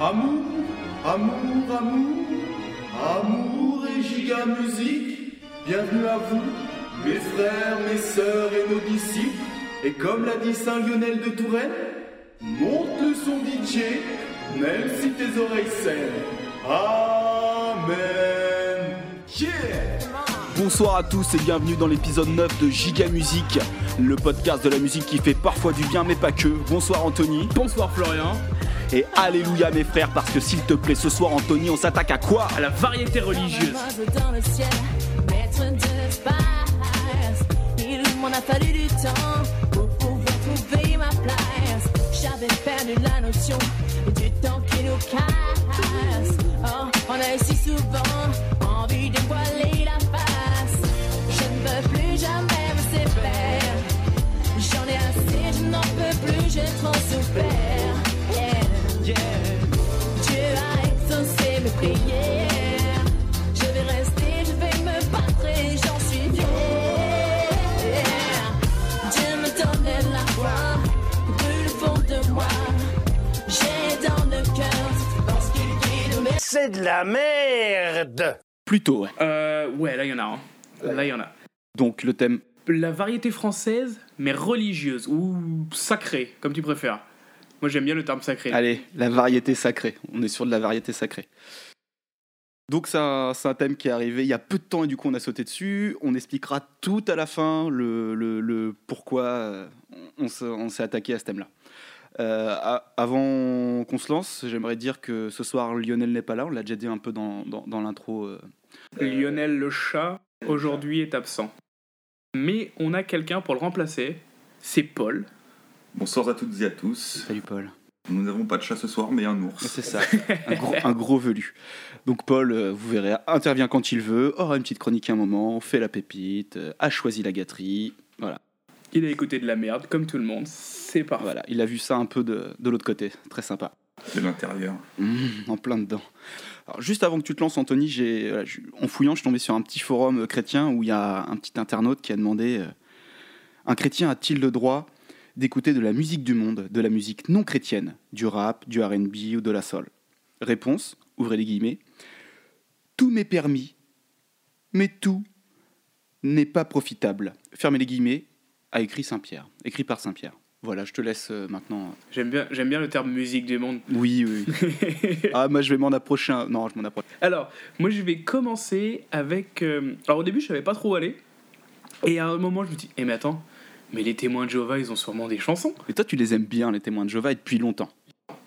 Amour, amour, amour, amour et giga musique. Bienvenue à vous, mes frères, mes sœurs et nos disciples. Et comme l'a dit Saint Lionel de Touraine, monte le son DJ, même si tes oreilles saignent. Amen. Yeah! Bonsoir à tous et bienvenue dans l'épisode 9 de Giga Musique, le podcast de la musique qui fait parfois du bien mais pas que. Bonsoir Anthony. Bonsoir Florian. Et alléluia mes frères parce que s'il te plaît ce soir Anthony on s'attaque à quoi? À la variété religieuse. dans le ciel, maître de. Il m'en a fallu du temps pour pouvoir trouver ma place. J'avais perdu la notion du temps qui nous casse. Oh, on a si souvent envie de voiler la face. Je ne veux plus jamais me séparer. J'en ai assez, je n'en peux plus, j'ai trop souffert. C'est de la merde Plutôt ouais. Euh, ouais, là il y en a. hein. Là il y en a. Donc le thème La variété française, mais religieuse ou sacrée, comme tu préfères. Moi j'aime bien le terme sacré. Allez, la variété sacrée. On est sur de la variété sacrée. Donc ça, c'est un thème qui est arrivé il y a peu de temps et du coup on a sauté dessus. On expliquera tout à la fin le, le- le pourquoi euh, on s'est attaqué à ce thème-là. Euh, avant qu'on se lance, j'aimerais dire que ce soir Lionel n'est pas là. On l'a déjà dit un peu dans, dans- dans l'intro. euh. Lionel le chat, aujourd'hui est absent. Mais on a quelqu'un pour le remplacer. C'est Paul. Bonsoir à toutes et à tous. Salut Paul. Nous n'avons pas de chat ce soir, mais un ours. C'est ça, un gros, un gros velu. Donc Paul, euh, vous verrez, intervient quand il veut, aura une petite chronique à un moment, fait la pépite, a choisi la gâterie. Il a écouté de la merde, comme tout le monde. C'est parfait. voilà. il a vu ça un peu de, de l'autre côté, très sympa. De l'intérieur. Mmh, en plein dedans. Alors, juste avant que tu te lances, Anthony, j'ai, voilà, en fouillant, je suis tombé sur un petit forum euh, chrétien où il y a un petit internaute qui a demandé euh, Un chrétien a-t-il le droit d'écouter de la musique du monde, de la musique non chrétienne, du rap, du RB ou de la soul? Réponse ouvrez les guillemets Tout m'est permis, mais tout n'est pas profitable. Fermez les guillemets, a écrit Saint-Pierre, écrit par Saint-Pierre. Voilà, je te laisse euh, maintenant. J'aime bien, j'aime bien le terme musique du monde. Oui, oui. ah, moi je vais m'en approcher. un- Non, je m'en approche. Alors, moi je vais commencer avec. euh, Alors au début, je savais pas trop où aller. Et à un moment, je me dis, eh mais attends, mais les témoins de Jéhovah, ils ont sûrement des chansons. Et toi, tu les aimes bien, les témoins de Jéhovah, et depuis longtemps.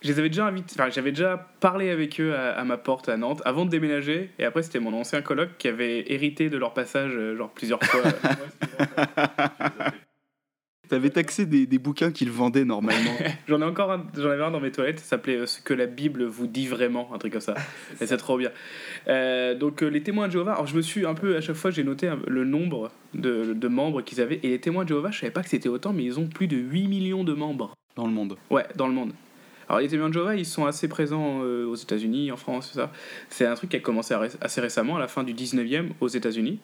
Je les avais déjà invités, enfin, j'avais déjà parlé avec eux à, à ma porte à Nantes avant de déménager. Et après, c'était mon ancien coloc qui avait hérité de leur passage, euh, genre plusieurs fois. T'avais taxé des, des bouquins qu'ils vendaient normalement. J'en ai encore un, j'en avais un dans mes toilettes, ça s'appelait euh, Ce que la Bible vous dit vraiment, un truc comme ça. Et c'est trop bien. Euh, donc, euh, les témoins de Jéhovah, alors je me suis un peu, à chaque fois, j'ai noté le nombre de, de membres qu'ils avaient. Et les témoins de Jéhovah, je savais pas que c'était autant, mais ils ont plus de 8 millions de membres. dans le monde. Ouais, dans le monde. Alors, les témoins de Jéhovah, ils sont assez présents euh, aux États-Unis, en France, c'est ça. C'est un truc qui a commencé assez récemment, à la fin du 19e, aux États-Unis,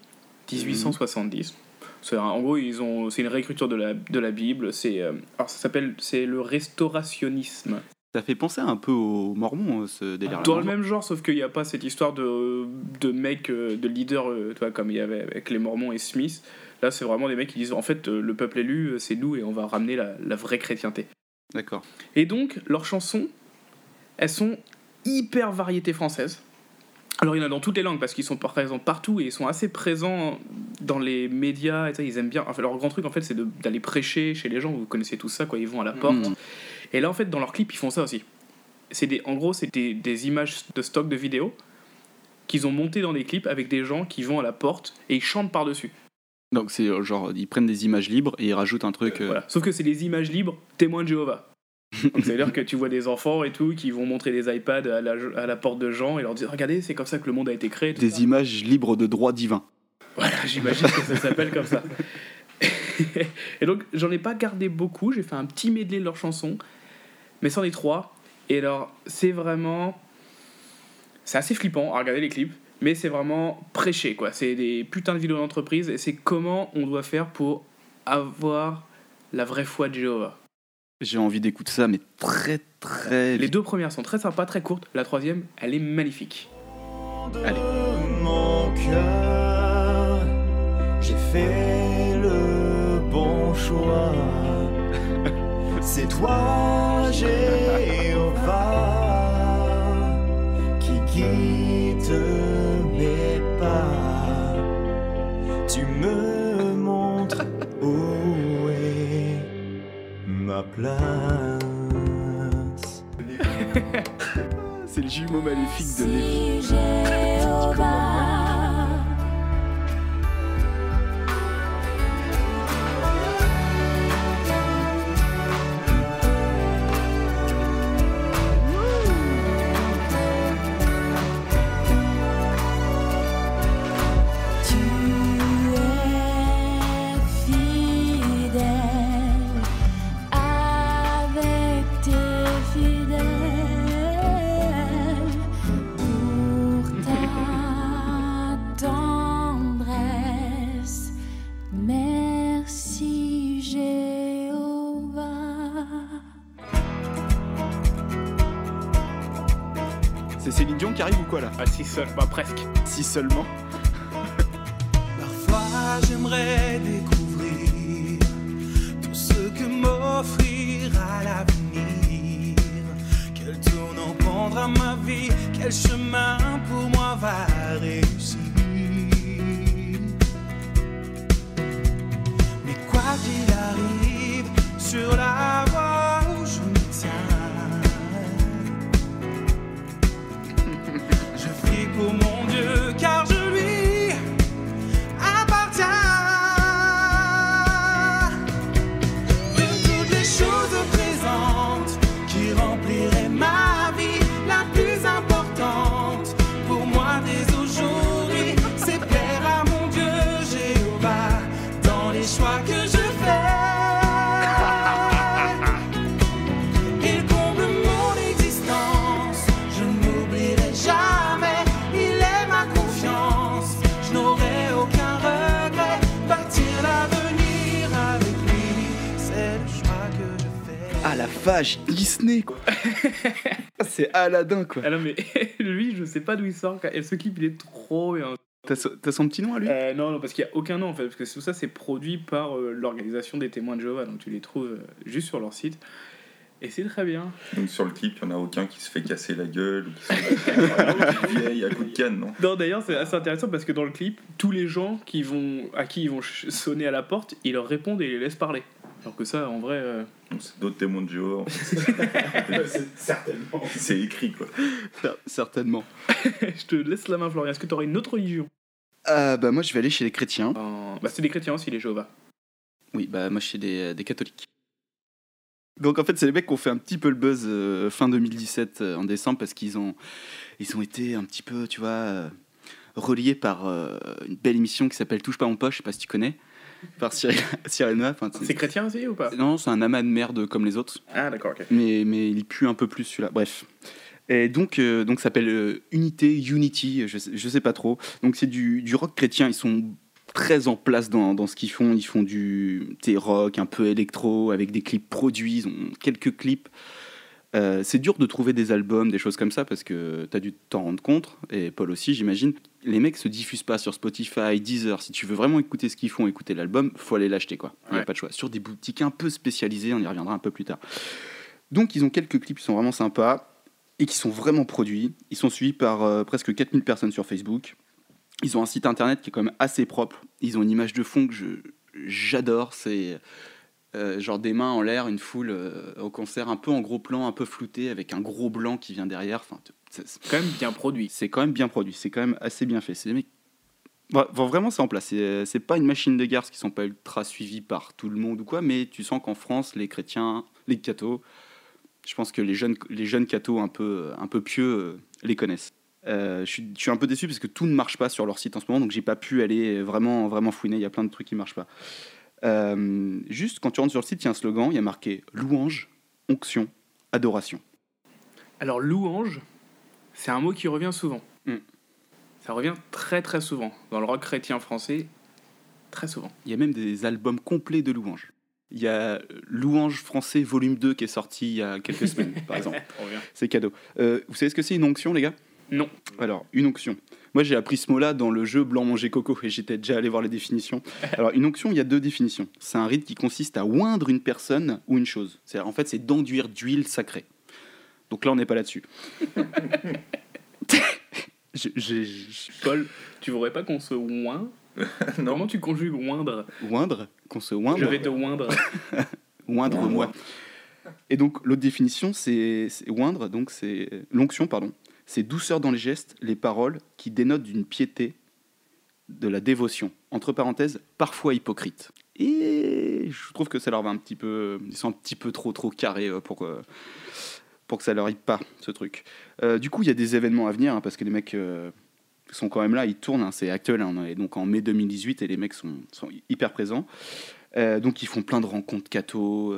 1870. C'est un- en gros, ils ont, c'est une réécriture de la, de la Bible. C'est, euh, alors, ça s'appelle, c'est le restaurationnisme. Ça fait penser un peu aux Mormons, euh, ce délire-là. Dans le même genre, sauf qu'il n'y a pas cette histoire de, de mecs, euh, de leaders, tu vois, comme il y avait avec les Mormons et Smith. Là, c'est vraiment des mecs qui disent en fait, le peuple élu, c'est nous et on va ramener la, la vraie chrétienté. D'accord. Et donc, leurs chansons, elles sont hyper variétés françaises. Alors, il y en a dans toutes les langues parce qu'ils sont présents partout et ils sont assez présents dans les médias. Et ça, ils aiment bien. Enfin, leur grand truc, en fait, c'est d'aller prêcher chez les gens. Vous connaissez tout ça, quoi. Ils vont à la porte. Mhm. Et là, en fait, dans leurs clips, ils font ça aussi. C'est des, en gros, c'est des, des images de stock de vidéos qu'ils ont montées dans des clips avec des gens qui vont à la porte et ils chantent par-dessus. Donc c'est euh, genre, ils prennent des images libres et ils rajoutent un truc. euh, Voilà. Sauf que c'est des images libres témoins de Jéhovah. Donc ça veut dire que tu vois des enfants et tout qui vont montrer des iPads à la, à la porte de gens et leur dire regardez c'est comme ça que le monde a été créé. Des ça. images libres de droit divin. Voilà, j'imagine que ça s'appelle comme ça. et donc j'en ai pas gardé beaucoup, j'ai fait un petit medley de leurs chansons, mais c'en est trois. Et alors c'est vraiment, c'est assez flippant à regarder les clips, mais c'est vraiment prêché quoi. C'est des putains de vidéos d'entreprise et c'est comment on doit faire pour avoir la vraie foi de Jéhovah. J'ai envie d'écouter ça, mais très très. Les deux premières sont très sympas, très courtes. La troisième, elle est magnifique. Allez. mon cœur, j'ai fait le bon choix. C'est toi, Jéhovah, qui guide mes pas. Tu me ma place. C'est le jumeau maléfique de Lévi. Dion qui arrive ou quoi là Ah, si seul, bah presque. Si seulement. Parfois j'aimerais découvrir tout ce que m'offrira l'avenir. Quel tournant prendra ma vie, quel chemin pour moi va réussir. Mais quoi qu'il arrive, sur la voie vache, Disney quoi. C'est Aladdin quoi. Ah non, mais lui, je sais pas d'où il sort. Et ce clip, il est trop bien. T'as so- t'as son petit nom à lui? Euh, non, non, parce qu'il n'y a aucun nom en fait, parce que tout ça c'est produit par euh, l'organisation des témoins de Jéhovah, donc tu les trouves euh, juste sur leur site. Et c'est très bien. Donc sur le clip, il n'y en a aucun qui se fait casser la gueule ou qui se fait vieille à coup de canne, non? Non, d'ailleurs, c'est assez intéressant parce que dans le clip, tous les gens qui vont, à qui ils vont sonner à la porte, ils leur répondent et ils les laissent parler. Alors que ça, en vrai, euh, c'est d'autres témoins de Jéhovah. en fait. Certainement. C'est écrit quoi. Cer- Certainement. je te laisse la main, Florian. Est-ce que tu aurais une autre religion? Euh, bah moi je vais aller chez les chrétiens. Euh, bah, C'est des chrétiens aussi, les Jéhovah. Oui, bah moi chez des, des catholiques. Donc en fait c'est les mecs qui ont fait un petit peu le buzz euh, fin 2017 euh, en décembre parce qu'ils ont ils ont été un petit peu tu vois euh, reliés par euh, une belle émission qui s'appelle Touche pas mon poche, je sais pas si tu connais, par Cyril, Cyril. Enfin, c'est- chrétien aussi ou pas? Non, c'est un amas de merde comme les autres. Ah, d'accord, ok. mais, mais il pue un peu plus celui-là. Bref. Et donc, euh, donc ça s'appelle euh, Unité, Unity, je je sais pas trop. Donc c'est du, du rock chrétien. Ils sont très en place dans, dans ce qu'ils font. Ils font du rock, un peu électro, avec des clips produits. Ils ont quelques clips. Euh, c'est dur de trouver des albums, des choses comme ça, parce que tu as dû t'en rendre compte, et Paul aussi, j'imagine. Les mecs se diffusent pas sur Spotify, Deezer. Si tu veux vraiment écouter ce qu'ils font, écouter l'album, faut aller l'acheter, quoi. Il a pas de choix. Sur des boutiques un peu spécialisées, on y reviendra un peu plus tard. Donc, ils ont quelques clips qui sont vraiment sympas et qui sont vraiment produits. Ils sont suivis par euh, presque 4000 personnes sur Facebook. Ils ont un site internet qui est quand même assez propre. Ils ont une image de fond que je j'adore. C'est euh, genre des mains en l'air, une foule euh, au concert, un peu en gros plan, un peu flouté, avec un gros blanc qui vient derrière. Enfin, c'est- Quand même bien produit. c'est quand même bien produit. C'est quand même assez bien fait. C'est des mecs. Vraiment, c'est en place. C'est pas une machine de guerre, ce qui sont pas ultra suivis par tout le monde ou quoi, mais tu sens qu'en France, les chrétiens, les cathos, je pense que les jeunes, les jeunes cathos un peu, un peu pieux euh, les connaissent. Euh, je, suis, je suis un peu déçu parce que tout ne marche pas sur leur site en ce moment, donc j'ai pas pu aller vraiment, vraiment fouiner. Il y a plein de trucs qui marchent pas. Euh, juste quand tu rentres sur le site, il y a un slogan, il y a marqué louange, onction, adoration. Alors, louange, c'est un mot qui revient souvent. Mm. Ça revient très très souvent. Dans le rock chrétien français, très souvent. Il y a même des albums complets de louanges. Il y a Louange français volume 2 qui est sorti il y a quelques semaines, par exemple. C'est cadeau. Euh, vous savez ce que c'est une onction, les gars? Non. Alors, une onction. Moi, j'ai appris ce mot-là dans le jeu Blanc manger coco et j'étais déjà allé voir les définitions. Alors, une onction, il y a deux définitions. C'est un rite qui consiste à oindre une personne ou une chose. C'est en fait, c'est d'enduire d'huile sacrée. Donc là, on n'est pas là-dessus. Je- Paul, tu voudrais pas qu'on se oint? Non, Comment tu conjugues oindre? Oindre, qu'on se oindre? Je vais te oindre. Oindre moi. Et donc l'autre définition, c'est c'est oindre, donc c'est l'onction, pardon. C'est douceur dans les gestes, les paroles, qui dénotent d'une piété, de la dévotion. Entre parenthèses, parfois hypocrite. Et je trouve que ça leur va un petit peu, ils sont un petit peu trop trop carrés euh, pour euh, pour que ça leur aille pas ce truc. Euh, du coup, il y a des événements à venir hein, parce que les mecs euh, sont quand même là, ils tournent, hein, c'est actuel, hein, on est donc en mai 2018 et les mecs sont, sont hyper présents. Euh, donc ils font plein de rencontres catho,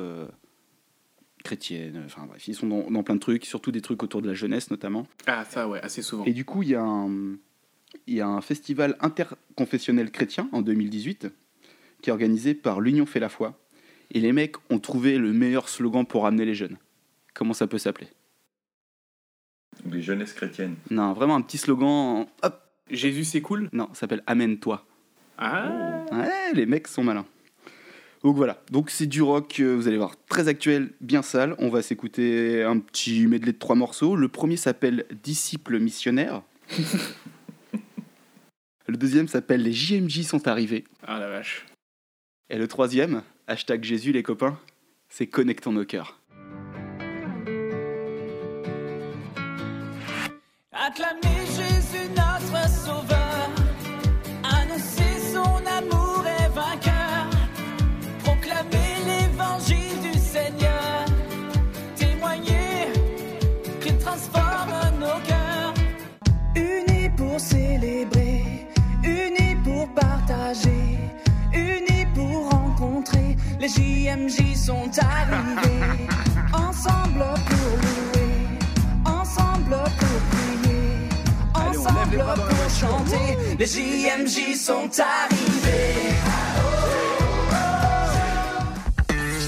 chrétiennes, enfin bref, ils sont dans, dans plein de trucs, surtout des trucs autour de la jeunesse notamment. Ah, ça, ouais, assez souvent. Et du coup, il y a un, y a un festival interconfessionnel chrétien en 2018 qui est organisé par l'Union fait la foi. Et les mecs ont trouvé le meilleur slogan pour ramener les jeunes. Comment ça peut s'appeler? Les jeunesses chrétiennes. Non, vraiment un petit slogan. Hop Jésus, c'est cool? Non, ça s'appelle Amène-toi. Ah Ouais, les mecs sont malins. Donc voilà, donc c'est du rock, euh, vous allez voir, très actuel, bien sale. On va s'écouter un petit medley de trois morceaux. Le premier s'appelle Disciples missionnaires. le deuxième s'appelle Les JMJ sont arrivés. Ah la vache. Et le troisième, hashtag Jésus les copains, c'est Connectons nos cœurs. Acclamer Jésus notre sauveur, annoncer son amour et vainqueur, proclamer l'évangile du Seigneur, témoigner qu'il transforme nos cœurs. Unis pour célébrer, unis pour partager, unis pour rencontrer, les JMJ sont arrivés, ensemble pour louer, pour chanter, les JMJ sont arrivés.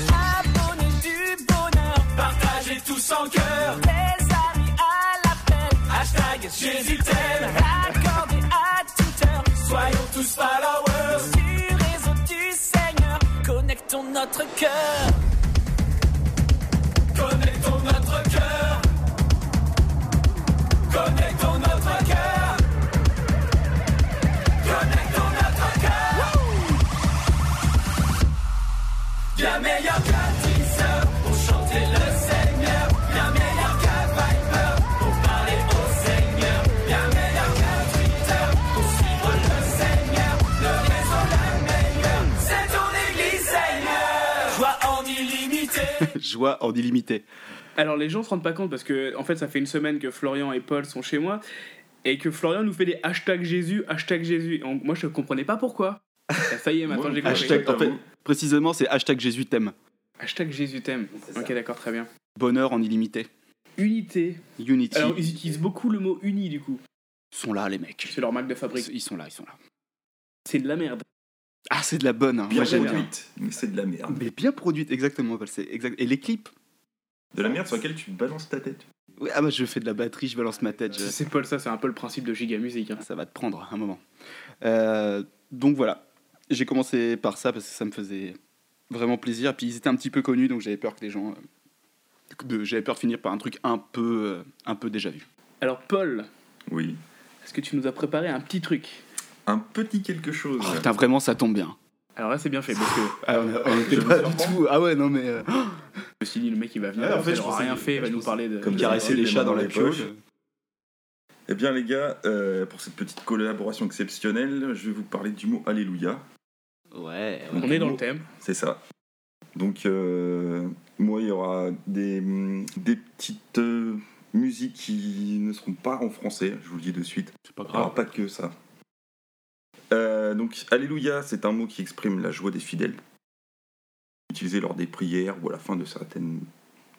Abonnez du bonheur, partagez tous en cœur. Les amis à l'appel, hashtag Jésus t'aime. Accordez à toute heure, soyons tous followers. Du réseau du Seigneur, connectons notre cœur. Connectons notre cœur. Connectons Bien meilleur qu'un teaser pour chanter le Seigneur. Bien meilleur qu'un Viper pour parler au Seigneur. Bien meilleur qu'un Twitter pour suivre le Seigneur. Le réseau la meilleure, c'est ton église Seigneur. Joie en illimité. Joie en illimité. Alors les gens se rendent pas compte parce que en fait ça fait une semaine que Florian et Paul sont chez moi et que Florian nous fait des hashtags Jésus, hashtag Jésus. Et on- moi je comprenais pas pourquoi. Ça y est, maintenant j'ai compris. Hashtag, en fait, précisément, c'est hashtag Jésus t'aime. Hashtag Jésus t'aime. Ok d'accord très bien. Bonheur en illimité. Unité. Unity. Alors ils utilisent beaucoup le mot uni du coup. Ils sont là, les mecs. C'est leur marque de fabrique. Ils sont là, ils sont là. C'est de la merde. Ah, c'est de la bonne. hein. Bien Moi, produite, mais c'est de la merde. Mais bien produite, exactement. C'est exact. Et les clips? De la merde sur laquelle tu balances ta tête. Ouais, ah bah je fais de la batterie, je balance ma tête. je- C'est Paul ça, c'est un peu le principe de Giga Music. hein. Ça va te prendre un moment. Euh, donc voilà, j'ai commencé par ça parce que ça me faisait vraiment plaisir. Puis ils étaient un petit peu connus, donc j'avais peur que les gens. euh, de- J'avais peur de finir par un truc un peu, euh, un peu déjà vu. Alors Paul, Oui. est-ce que tu nous as préparé un petit truc? Un petit quelque chose. Oh, putain, vraiment, ça tombe bien. Alors là c'est bien fait parce que Ah, on, on était pas du tout. Ah ouais, non mais. euh, je me suis dit le mec il va venir, en fait, il aura rien fait, il va nous parler de. comme caresser les chats dans la poche. pioche. Eh bien les gars, euh, pour cette petite collaboration exceptionnelle, je vais vous parler du mot Alléluia. Ouais. On est dans le thème. C'est ça. Donc, euh, moi, il y aura des, des petites euh, musiques qui ne seront pas en français, je vous le dis de suite. C'est pas Il n'y aura pas que ça. Euh, donc, Alléluia, c'est un mot qui exprime la joie des fidèles, utilisé lors des prières ou à la fin de, certaines,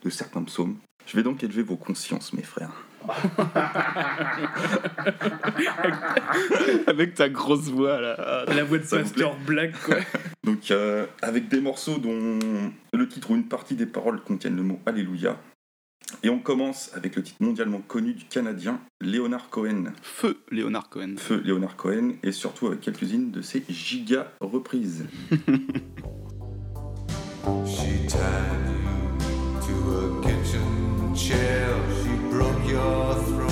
de certains psaumes. Je vais donc élever vos consciences, mes frères. Avec ta grosse voix là. La voix de Pasteur Black quoi. Donc, euh, avec des morceaux dont le titre ou une partie des paroles contiennent le mot Alléluia. Et on commence avec le titre mondialement connu du Canadien Leonard Cohen. Feu Léonard Cohen. Feu Leonard Cohen, et surtout avec quelques-unes de ses giga reprises. She tied you to a kitchen chair. your throne.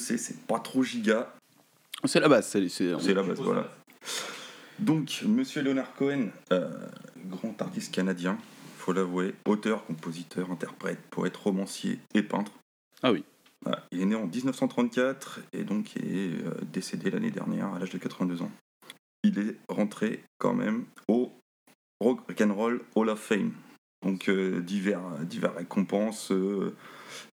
Sais, c'est pas trop giga, C'est la base. C'est, c'est- c'est la base, voilà. Donc, monsieur Leonard Cohen, euh, grand artiste canadien, faut l'avouer, auteur, compositeur, interprète, poète, romancier et peintre. Ah oui. Voilà. Il est né en 1934 et donc est euh, décédé l'année dernière à l'âge de 82 ans. Il est rentré quand même au Rock and Roll Hall of Fame. Donc euh, divers, divers récompenses.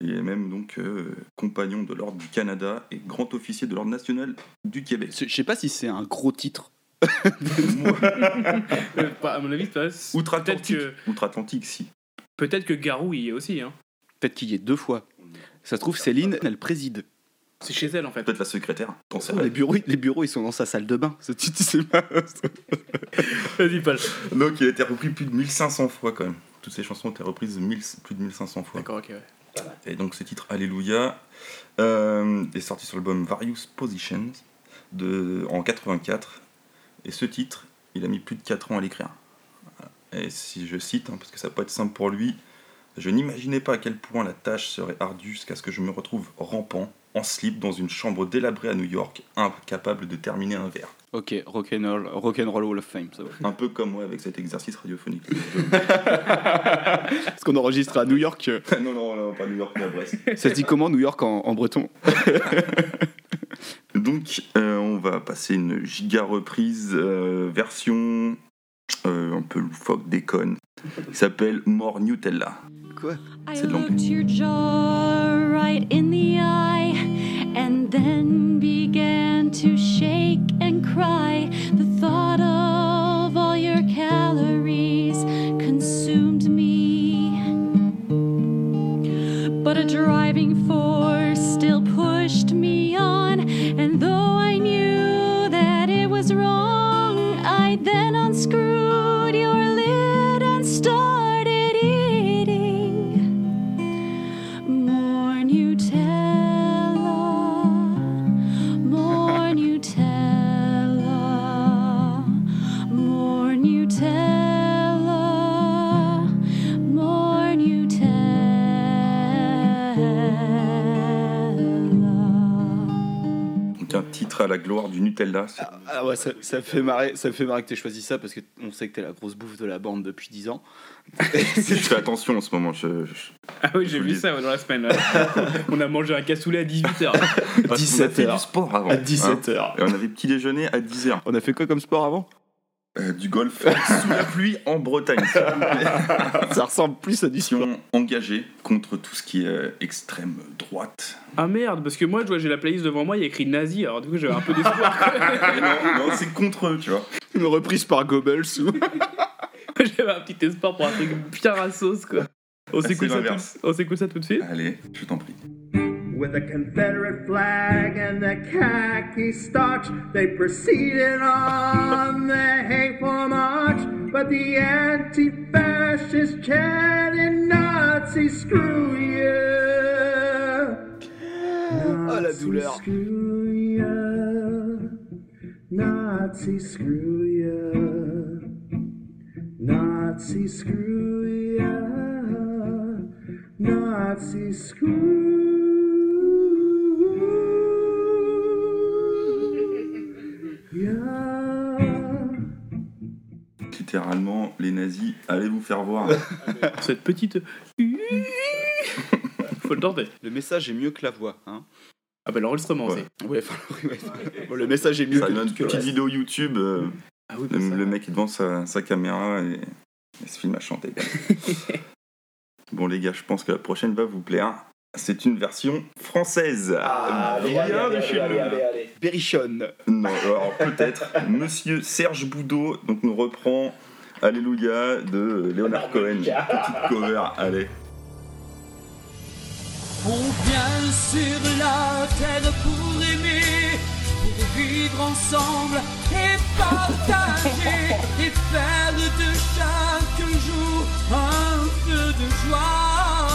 Il est même donc euh, compagnon de l'Ordre du Canada et grand officier de l'Ordre national du Québec. C'est- Je sais pas si c'est un gros titre. À mon avis, c'est Outre-Atlantique, que, Outre-Atlantique, si. peut-être que Garou y est aussi. Hein. Peut-être qu'il y est deux fois. Ça se trouve, Céline, elle préside. C'est chez elle en fait. Peut-être la secrétaire. Sais Oh, les, bureaux, les bureaux, ils sont dans sa salle de bain. Ce titre, c'est pas. Vas-y, Paul. Donc il a été repris plus de 1500 fois quand même. Toutes ces chansons ont été reprises 1000 plus de 1500 fois. D'accord, ok, ouais. Et donc ce titre Alléluia euh, est sorti sur l'album Various Positions en 84. Et ce titre, il a mis plus de 4 ans à l'écrire. Et si je cite, hein, parce que ça peut être simple pour lui, je n'imaginais pas à quel point la tâche serait ardue jusqu'à ce que je me retrouve rampant, en slip, dans une chambre délabrée à New York, incapable de terminer un verre. Ok, Rock'n'Roll Rock and Roll Hall of Fame. Ça va. Un peu comme moi avec cet exercice radiophonique. Parce qu'on enregistre à New York. euh, non, non, non, pas New York, mais à Brest. Ça se dit comment New York en, en breton? Donc, euh, on va passer une giga reprise euh, version euh, un peu loufoque, déconne, qui s'appelle More Nutella. Quoi? I C'est de l'anglais. looked your jaw right in the eye and then began to shake cry. The thought of à la gloire du Nutella. c'est- Ah ouais, ça, ça fait marrer, ça fait marrer que tu choisi ça parce qu'on sait que t'es la grosse bouffe de la bande depuis 10 ans. je fais attention en ce moment. Je, je- Ah oui, j'ai vu ça ouais, dans la semaine. ouais. on a mangé un cassoulet à 18h. parce qu'on a 17 fait heures. du sport avant. À hein. 17h. Et on avait petit déjeuner à 10h. On a fait quoi comme sport avant? Du golf sous la pluie en Bretagne. s'il vous plaît. Ça ressemble plus à du sport. Engagée contre tout ce qui est euh, extrême droite. Ah merde, parce que moi, je vois, j'ai la playlist devant moi, il y a écrit nazi, alors du coup, j'avais un peu d'espoir. Non, non, c'est contre eux, tu vois. Une reprise par Goebbels ou. j'avais un petit espoir pour un truc bien à sauce, quoi. On c'est s'écoute ça, l'inverse. tout- on s'écoute ça tout de suite Allez, je t'en prie. With a Confederate flag and the khaki starch, they proceeded on the hateful march. But the anti-fascists chanted Nazi, screw you. Oh, ah, la Nazi, douleur. Screw you. Nazi, screw you. Nazi, screw you. Nazi, screw. Littéralement, les nazis, allez vous faire voir. Cette petite. Faut le tenter. Le message est mieux que la voix. Hein Ah bah l'enregistrement Ouais. aussi. ouais, enfin, ouais. Bon, le message est mieux Ça que, que le petite vidéo YouTube. euh, Ah oui, Le, bah ça. le mec est devant sa, sa caméra et il se filme à chanter. bon les gars, je pense que la prochaine va vous plaire. C'est une version française. Bien de chez nous. Berrichonne. Non, alors peut-être. Monsieur Serge Boudot donc nous reprend Alléluia de Léonard Cohen. Petite cover, allez. On vient sur la terre pour aimer, pour vivre ensemble et partager et faire de chaque jour un feu de joie.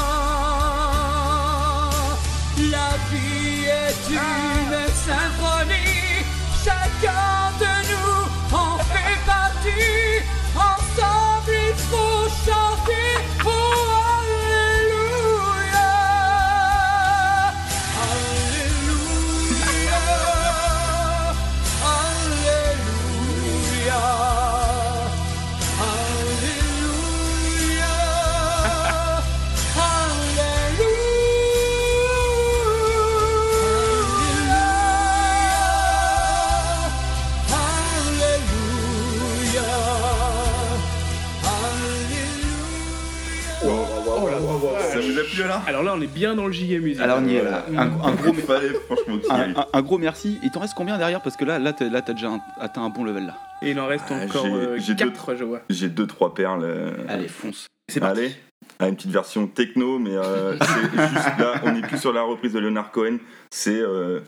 La vie est une là Alors là, on est bien dans le JM musique. Alors on y est là. Un, un gros, franchement y un, aille. un- un gros merci. Il t'en reste combien derrière Parce que là, là, t'as, là, t'as déjà un- atteint un bon level là. Et il en reste Ah, encore j'ai- j'ai deux- 4, je vois. J'ai deux trois perles. euh, Allez, fonce. Allez. Ah, une petite version techno, mais euh, c'est juste là, on n'est plus sur la reprise de Leonard Cohen, c'est euh,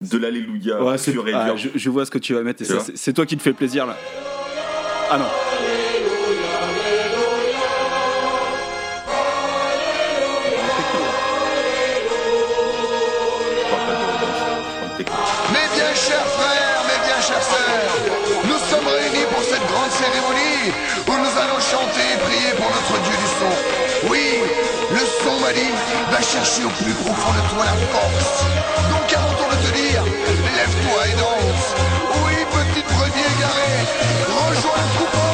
de l'Alléluia Ouais, c'est- ah, je, je vois ce que tu vas mettre c'est, c'est toi qui te fais plaisir là. Ah non. Cérémonie où nous allons chanter et prier pour notre Dieu du son. Oui, le son m'a va chercher au plus profond de toi la force. Donc ton de te dire, lève-toi et danse. Oui, petite brebis égarée, rejoins le coupon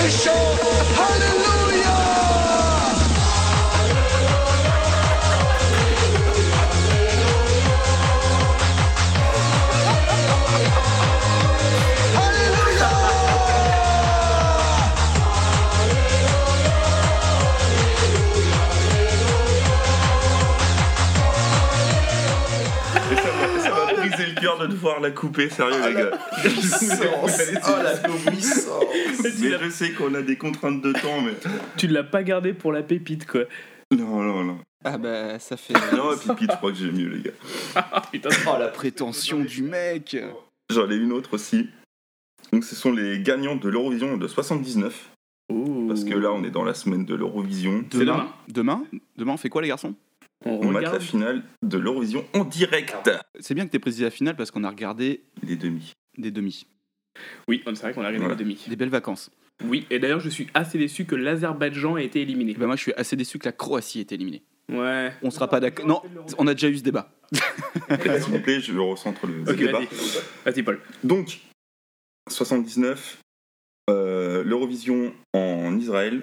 et chante cœur de devoir la couper, sérieux les gars. Oh la jouissance. Mais je sais qu'on a des contraintes de temps, mais. Tu ne l'as pas gardé pour la pépite, quoi. Non, non, non. Ah bah ça fait. Non, Pete, je crois que j'ai mieux, les gars. Ah, putain. Oh la prétention du mec. J'en ai une autre aussi. Donc, ce sont les gagnants de l'Eurovision de 79. Parce que là, on est dans la semaine de l'Eurovision. Demain, demain, demain, on fait quoi les garçons? On On mate la regarde. finale de l'Eurovision en direct. C'est bien que t'aies précisé la finale parce qu'on a regardé Les demi. des demi, Oui, c'est vrai qu'on arrive à Voilà. la demi. des belles vacances. Oui, et d'ailleurs, je suis assez déçu que l'Azerbaïdjan ait été éliminé. Et ben moi, je suis assez déçu que la Croatie ait été éliminée. Ouais. On sera pas d'accord. Non, on a déjà eu ce débat. S'il vous plaît, je recentre le le Ok, débat. vas-y. Vas-y, Paul. Donc, 79, euh, l'Eurovision en Israël.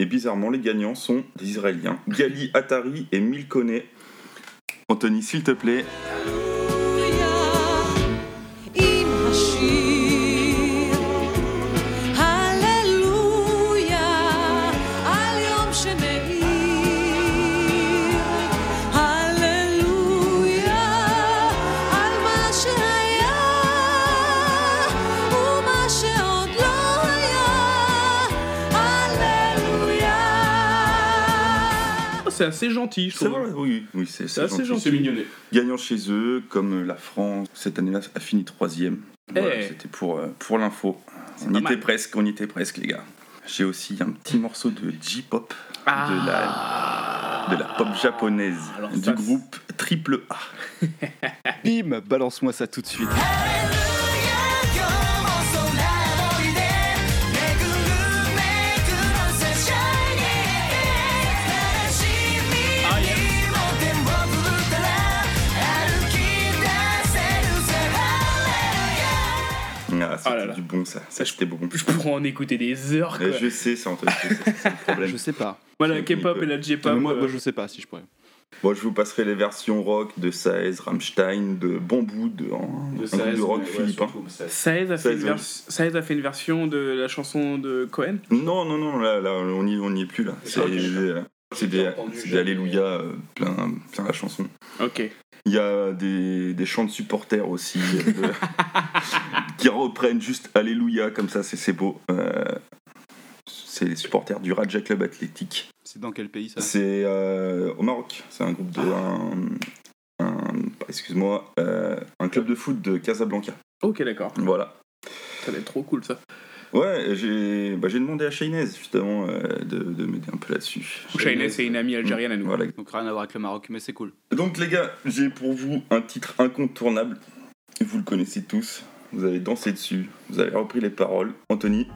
Et bizarrement, les gagnants sont des Israéliens. Gali Atari et Milkone. Anthony, s'il te plaît. C'est assez gentil, je C'est trouve. vrai, oui, oui c'est C'est c'est assez gentil. gentil. mignonné. Gagnant chez eux, comme la France, cette année-là a fini troisième. Voilà, Eh. C'était pour, euh, pour l'info. C'est On y était presque, on y était presque, les gars. J'ai aussi un petit morceau de J-pop, Ah. de, la, de la pop japonaise, Alors du ça, groupe Triple A. Bim, balance-moi ça tout de suite. Ah, c'était là là. du bon, ça. Ça, c'était bon. Je pourrais en écouter des heures, quoi. Je sais, c'est le problème. Je sais pas. Voilà, K-pop et la J-pop. moi, euh, moi, je sais pas si je pourrais. Bon, je vous passerai les versions rock de Saez, Rammstein, de Bambou, de, rock philippin. Saez a, fait Saez, une ouais. vers- Saez a fait une version de la chanson de Cohen? Non, non, non, là, là on n'y on y est plus là. C'est Ok. des, c'est des, c'est des Alléluia euh, plein, plein la chanson. Ok. Il y a des, des chants de supporters aussi euh, de- qui reprennent juste Alléluia comme ça, c'est c'est beau. Euh, c'est les supporters du Raja Club Athlétique. C'est dans quel pays ça? C'est euh, au Maroc. C'est un groupe de. Un, un- excuse-moi, euh, un club de foot de Casablanca. Ok, d'accord. Voilà. Ça va être trop cool ça. Ouais, j'ai bah, j'ai demandé à Shaynez justement euh, de, de m'aider un peu là-dessus. Shaynez, c'est une amie algérienne à nous. Voilà. Donc rien à voir avec le Maroc, mais c'est cool. Donc les gars, j'ai pour vous un titre incontournable. Vous le connaissez tous. Vous avez dansé dessus. Vous avez repris les paroles. Anthony.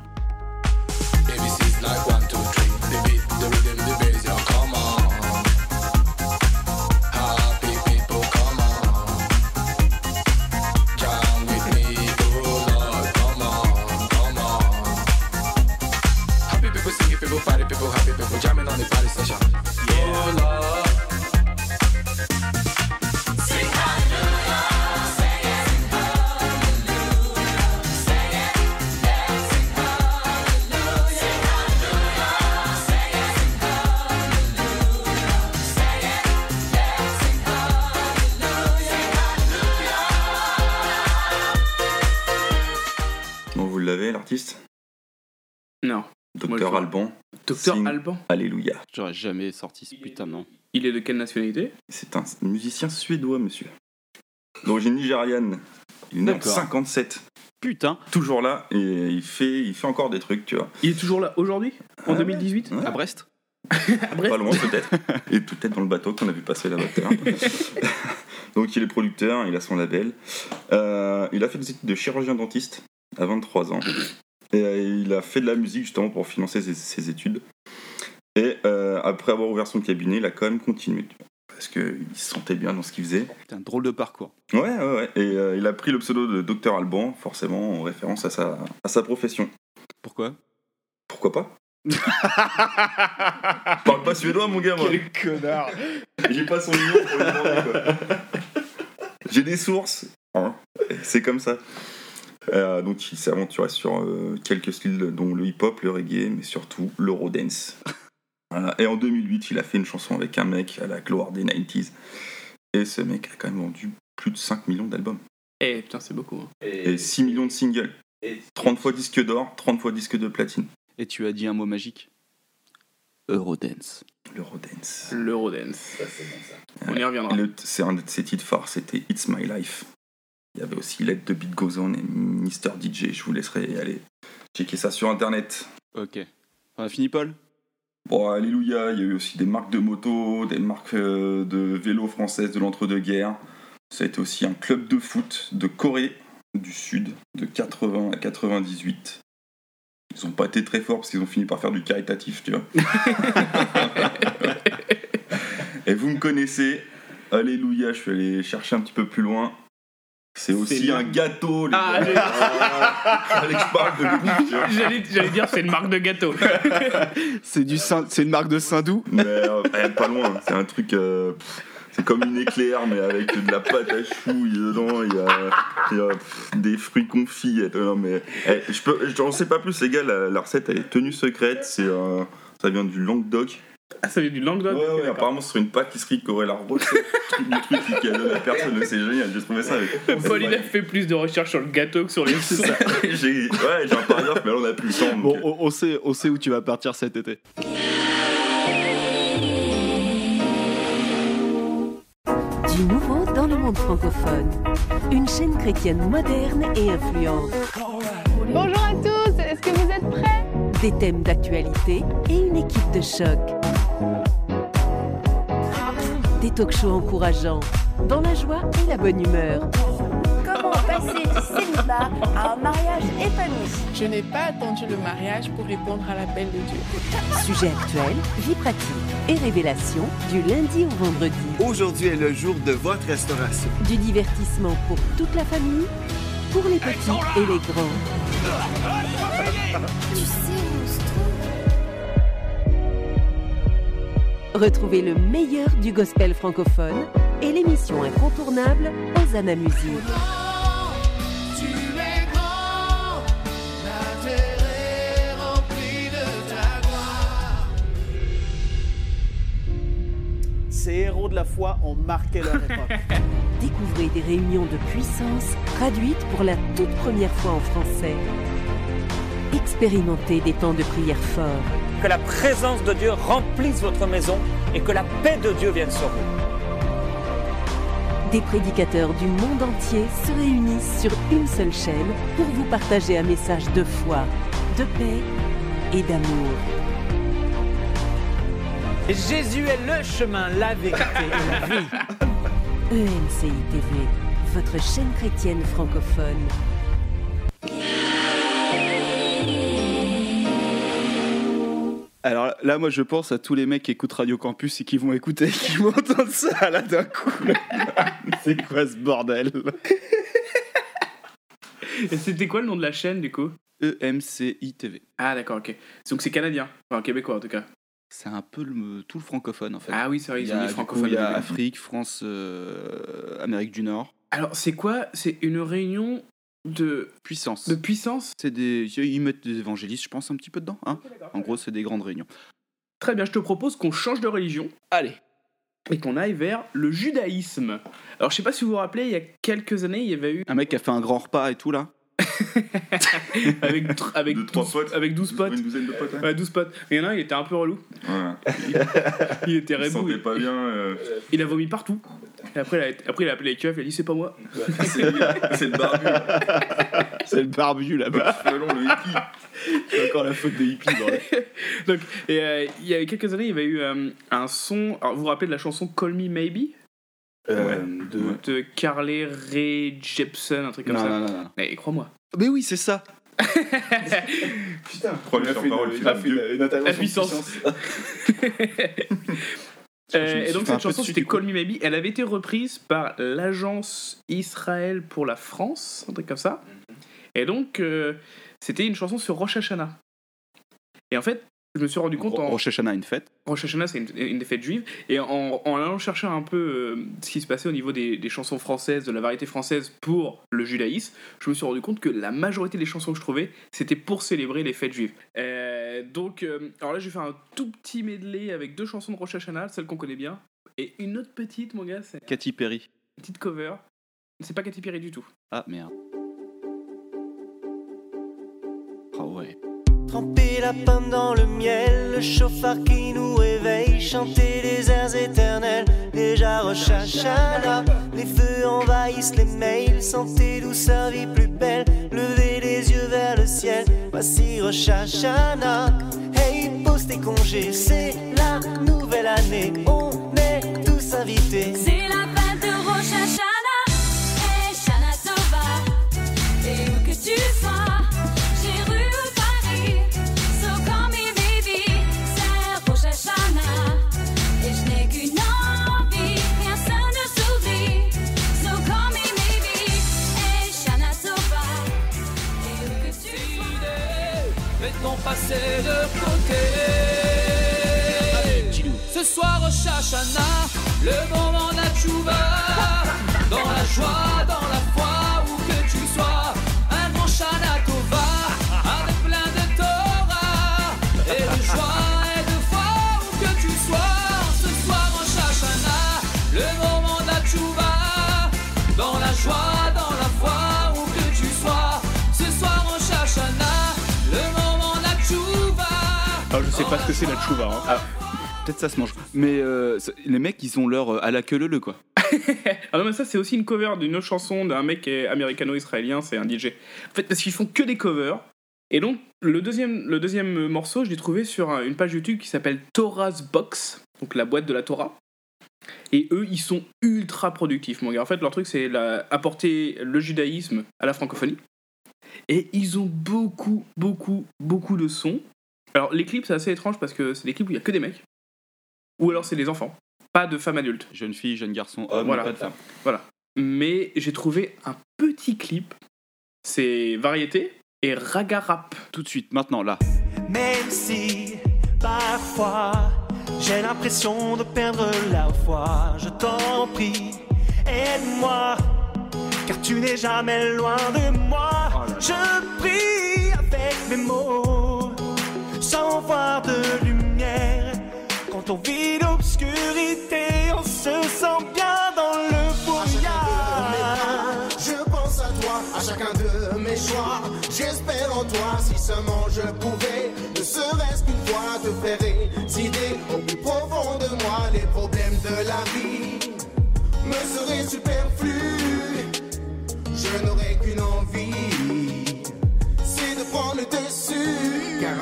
Docteur Alban. Alléluia. J'aurais jamais sorti ce putain de nom. Il est de quelle nationalité? C'est un musicien suédois, monsieur. D'origine nigériane. Il est né en D'accord. 57. Putain, Toujours là, et il fait, il fait encore des trucs, tu vois. Il est toujours là aujourd'hui? En Ouais. 2018 Ouais. à Brest? À Brest? Pas loin peut-être. et peut-être dans le bateau qu'on a vu passer là-bas. tout à l'heure. Donc il est producteur, il a son label. Euh, il a fait des études de chirurgien dentiste à 23 ans. Et euh, il a fait de la musique justement pour financer ses, ses études. Et euh, après avoir ouvert son cabinet, il a quand même continué. Parce qu'il se sentait bien dans ce qu'il faisait. Putain, drôle de parcours. Ouais, ouais, ouais. Et euh, il a pris le pseudo de Docteur Alban, forcément en référence à sa, à sa profession. Pourquoi? Pourquoi pas? Parle pas suédois, mon gars, moi. Quel connard J'ai pas son nom pour lui demander, quoi. J'ai des sources. hein. C'est comme ça. Euh, donc il s'est aventuré sur euh, quelques styles dont le hip-hop, le reggae, mais surtout l'eurodance. Voilà. Et en 2008, il a fait une chanson avec un mec à la gloire des 90s. Et ce mec a quand même vendu plus de 5 millions d'albums. Eh putain, c'est beaucoup. hein. Et 6 millions de singles. 30 fois disque d'or, 30 fois disque de platine. Et tu as dit un mot magique? Eurodance. L'eurodance. L'Eurodance. On y reviendra. Le- C'est un de ses titres forts, c'était It's My Life. Il y avait aussi Let the Beat Goes On et Mr. DJ. Je vous laisserai aller checker ça sur internet. Ok. On a fini, Paul? Bon, alléluia, il y a eu aussi des marques de moto, des marques euh, de vélos françaises de l'entre-deux-guerres. Ça a été aussi un club de foot de Corée du Sud, de 80 à 98. Ils ont pas été très forts parce qu'ils ont fini par faire du caritatif, tu vois. Et vous me connaissez, alléluia, je suis allé chercher un petit peu plus loin. C'est aussi un gâteau, les Ah, gars. Parle de. J'allais j'allais dire c'est une marque de gâteau. C'est du Saint- c'est une marque de Saint-Doux Mais euh, eh, pas loin, c'est un truc. euh, c'est comme une éclair, mais avec de la pâte à chouille dedans. Il y a, il y a, pff, des fruits confits. Non, mais eh, je peux, j'en sais pas plus, les gars. La, la recette elle est tenue secrète. C'est, euh, ça vient du Languedoc. Ah, ça vient du Languedoc Ouais, ouais, d'accord. apparemment, c'est sur une pâtisserie la recette du truc qui a donné à personne. C'est génial. J'ai trouvé ça avec. Paul, il a fait plus de recherches sur le gâteau que sur les sous. ouais, j'ai un paragraphe, mais là, on a plus le temps. Bon, on, on sait, on sait où tu vas partir cet été. Du nouveau dans le monde francophone. Une chaîne chrétienne moderne et influente. Bonjour à tous, Des thèmes d'actualité et une équipe de choc. Des talk-shows encourageants, dans la joie et la bonne humeur. Comment passer du célibat à un mariage épanoui? Je n'ai pas attendu le mariage pour répondre à l'appel de Dieu. Sujets actuels, vie pratique et révélations du lundi au vendredi. Aujourd'hui est le jour de votre restauration. Du divertissement pour toute la famille, pour les petits et les grands. Tu sais Retrouvez le meilleur du gospel francophone et l'émission incontournable Hosanna Musique. Tu es grand, la terre est remplie de ta gloire. Ces héros de la foi ont marqué leur époque. Découvrez des réunions de puissance traduites pour la toute première fois en français. Expérimentez des temps de prière forts. Que la présence de Dieu remplisse votre maison et que la paix de Dieu vienne sur vous. Des prédicateurs du monde entier se réunissent sur une seule chaîne pour vous partager un message de foi, de paix et d'amour. Jésus est le chemin, la vérité et la vie. EMCI TV, votre chaîne chrétienne francophone. Alors là, moi, je pense à tous les mecs qui écoutent Radio Campus et qui vont écouter, qui vont entendre ça là d'un coup. C'est quoi ce bordel? Et c'était quoi le nom de la chaîne du coup? EMCI TV. Ah d'accord, ok. Donc c'est canadien, enfin québécois en tout cas. C'est un peu le- tout le francophone en fait. Ah oui, c'est vrai, ils Il ont a, mis du francophone coup, Il y a. Afrique, France, euh, Amérique du Nord. Alors c'est quoi? C'est une réunion de puissance. De puissance C'est des, ils mettent des évangélistes, je pense, un petit peu dedans. Hein en gros, c'est des grandes réunions. Très bien, je te propose qu'on change de religion. Allez. Et qu'on aille vers le judaïsme. Alors je sais pas si vous vous rappelez, il y a quelques années, il y avait eu Un mec qui a fait un grand repas et tout là. avec avec 12, avec 12 potes. Une douzaine de potes. hein. Ouais, 12 potes. Mais il y en a un, il était un peu relou. Il était Il se rebou. sentait pas bien. euh, Il a vomi partout. Et après, il a, après, il a appelé les keufs, il a dit c'est pas moi. C'est c'est le barbu. C'est le barbu là-bas. Le long, le hippie. C'est encore la faute des hippies. bordel. Donc, et, euh, il y a quelques années, il y avait eu euh, un son. Alors, vous vous rappelez de la chanson Call Me Maybe? Euh, de... de Carly Rae Jepsen, un truc comme Non, ça. non, non, non. Mais crois-moi. Mais oui, c'est ça. Putain, parole. une, une La puissance. Euh, et donc cette chanson c'était. Call Me Maybe, elle avait été reprise par l'agence Israël pour la France, un truc comme ça. Et donc euh, c'était une chanson sur Rosh Hashanah. Et en fait, je me suis rendu compte en Rosh Hashanah, une fête. Rosh Hashanah c'est une, une des fêtes juives et en, en allant chercher un peu euh, ce qui se passait au niveau des, des chansons françaises, de la variété française pour le judaïsme, je me suis rendu compte que la majorité des chansons que je trouvais c'était pour célébrer les fêtes juives. Euh, donc euh, alors là je vais faire un tout petit medley avec deux chansons de Rosh Hashanah, celles qu'on connaît bien, et une autre petite mon gars, c'est Katy Perry. petite cover. C'est pas Katy Perry du tout. Ah merde. Ah ouais. Tremper la pomme dans le miel, le chauffard qui nous réveille, chanter les airs éternels, déjà Rosh Hashanah. Les feux envahissent les mails, santé, douceur, vie plus belle, lever les yeux vers le ciel, voici Rosh Hashanah. Hey, pose tes congés, c'est la nouvelle année, on est tous invités. C'est la fête de Rosh Hashanah et Shana Tova. Et où que tu passé de côté. Ce soir au Shashana, le moment de la tchouva. Dans la joie, dans la foi, où que tu sois. Pas ce que c'est la tchouva. hein. Ah, Peut-être ça se mange. Mais euh, les mecs, ils ont leur euh, à la queue leu quoi. Ah non, mais ça, c'est aussi une cover d'une autre chanson d'un mec américano-israélien, c'est un DJ. En fait, parce qu'ils font que des covers. Et donc, le deuxième, le deuxième morceau, je l'ai trouvé sur un- une page YouTube qui s'appelle Torah's Box, donc la boîte de la Torah. Et eux, ils sont ultra productifs, mon gars. En fait, leur truc, c'est apporter le judaïsme à la francophonie. Et ils ont beaucoup, beaucoup, beaucoup de sons. Alors, les clips, c'est assez étrange parce que c'est des clips où il y a que des mecs. Ou alors, c'est des enfants. Pas de femmes adultes. Jeune fille, jeune garçon, homme, Voilà. pas de femme. Voilà. Mais j'ai trouvé un petit clip. C'est variété et raga rap. Tout de suite, maintenant, là. Même si parfois J'ai l'impression de perdre la foi. Je t'en prie, aide-moi, car tu n'es jamais loin de moi. Je prie avec mes mots, sans voir de lumière. Quand on vit l'obscurité, on se sent bien dans le brouillard. Je pense à toi, à chacun de mes choix. J'espère en toi, si seulement je pouvais, ne serait-ce qu'une fois te faire résider au plus profond de moi les problèmes de la vie me seraient superflus. Je n'aurais qu'une envie,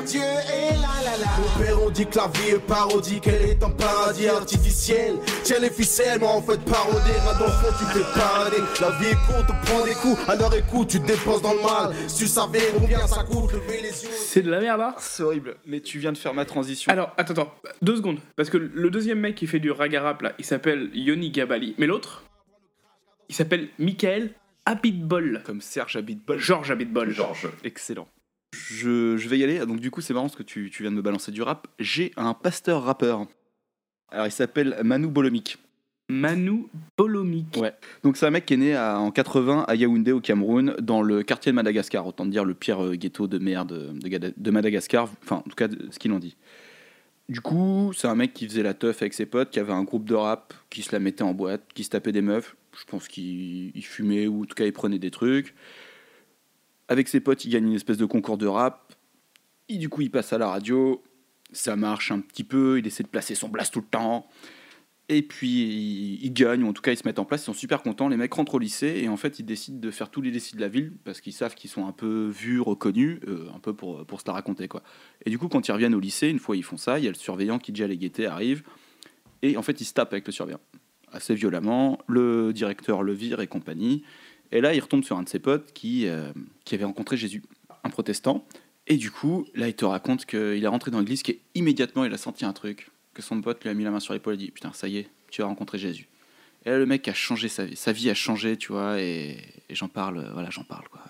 Dieu est là, là, là. Mon père, on dit que la vie est parodique, qu'elle est un paradis artificiel. Tiens les ficelles, mais en fait parodie, un d'enfant tu fais parader. La vie est courte, on prend des coups, alors écoute, tu te dépenses dans le mal. Si tu savais combien ça coûte, lever les yeux. C'est de la merde, hein C'est horrible. Mais tu viens de faire ma transition. Alors, attends, attends, deux secondes. Parce que le deuxième mec qui fait du raga rap, là, il s'appelle Yoni Gabali. Mais l'autre, il s'appelle Michael Abitbol. Comme Serge Abitbol. Georges Abitbol. Georges. Excellent. Je, je vais y aller. Donc, du coup, c'est marrant parce que tu, tu viens de me balancer du rap. J'ai un pasteur rappeur. Alors, il s'appelle Manu Bolomik. Manu Bolomik. Ouais. Donc, c'est un mec qui est né à- en 80 à Yaoundé, au Cameroun, dans le quartier de Madagascar. Autant dire le pire euh, ghetto de merde de, Madagascar. Enfin, en tout cas, ce qu'ils ont dit. Du coup, c'est un mec qui faisait la teuf avec ses potes, qui avait un groupe de rap, qui se la mettait en boîte, qui se tapait des meufs. Je pense qu'il il fumait ou en tout cas il prenait des trucs. Avec ses potes, il gagne une espèce de concours de rap. Et du coup, il passe à la radio. Ça marche un petit peu. Il essaie de placer son blast tout le temps. Et puis, il, il gagne, ou en tout cas, ils se mettent en place. Ils sont super contents. Les mecs rentrent au lycée. Et en fait, ils décident de faire tous les lycées de la ville. Parce qu'ils savent qu'ils sont un peu vus, reconnus. euh, un peu pour, pour se la raconter, quoi. Et du coup, quand ils reviennent au lycée, une fois ils font ça, il y a le surveillant qui déjà les guettait, arrive. Et en fait, il se tape avec le surveillant. Assez violemment. Le directeur le vire et compagnie. Et là, il retombe sur un de ses potes qui, euh, qui avait rencontré Jésus, un protestant. Et du coup, là, il te raconte qu'il est rentré dans l'église, qu'immédiatement, il a senti un truc, que son pote lui a mis la main sur l'épaule et dit Putain, ça y est, tu as rencontré Jésus. Et là, le mec a changé sa vie. Sa vie a changé, tu vois, et, j'en parle, euh, voilà, j'en parle, quoi.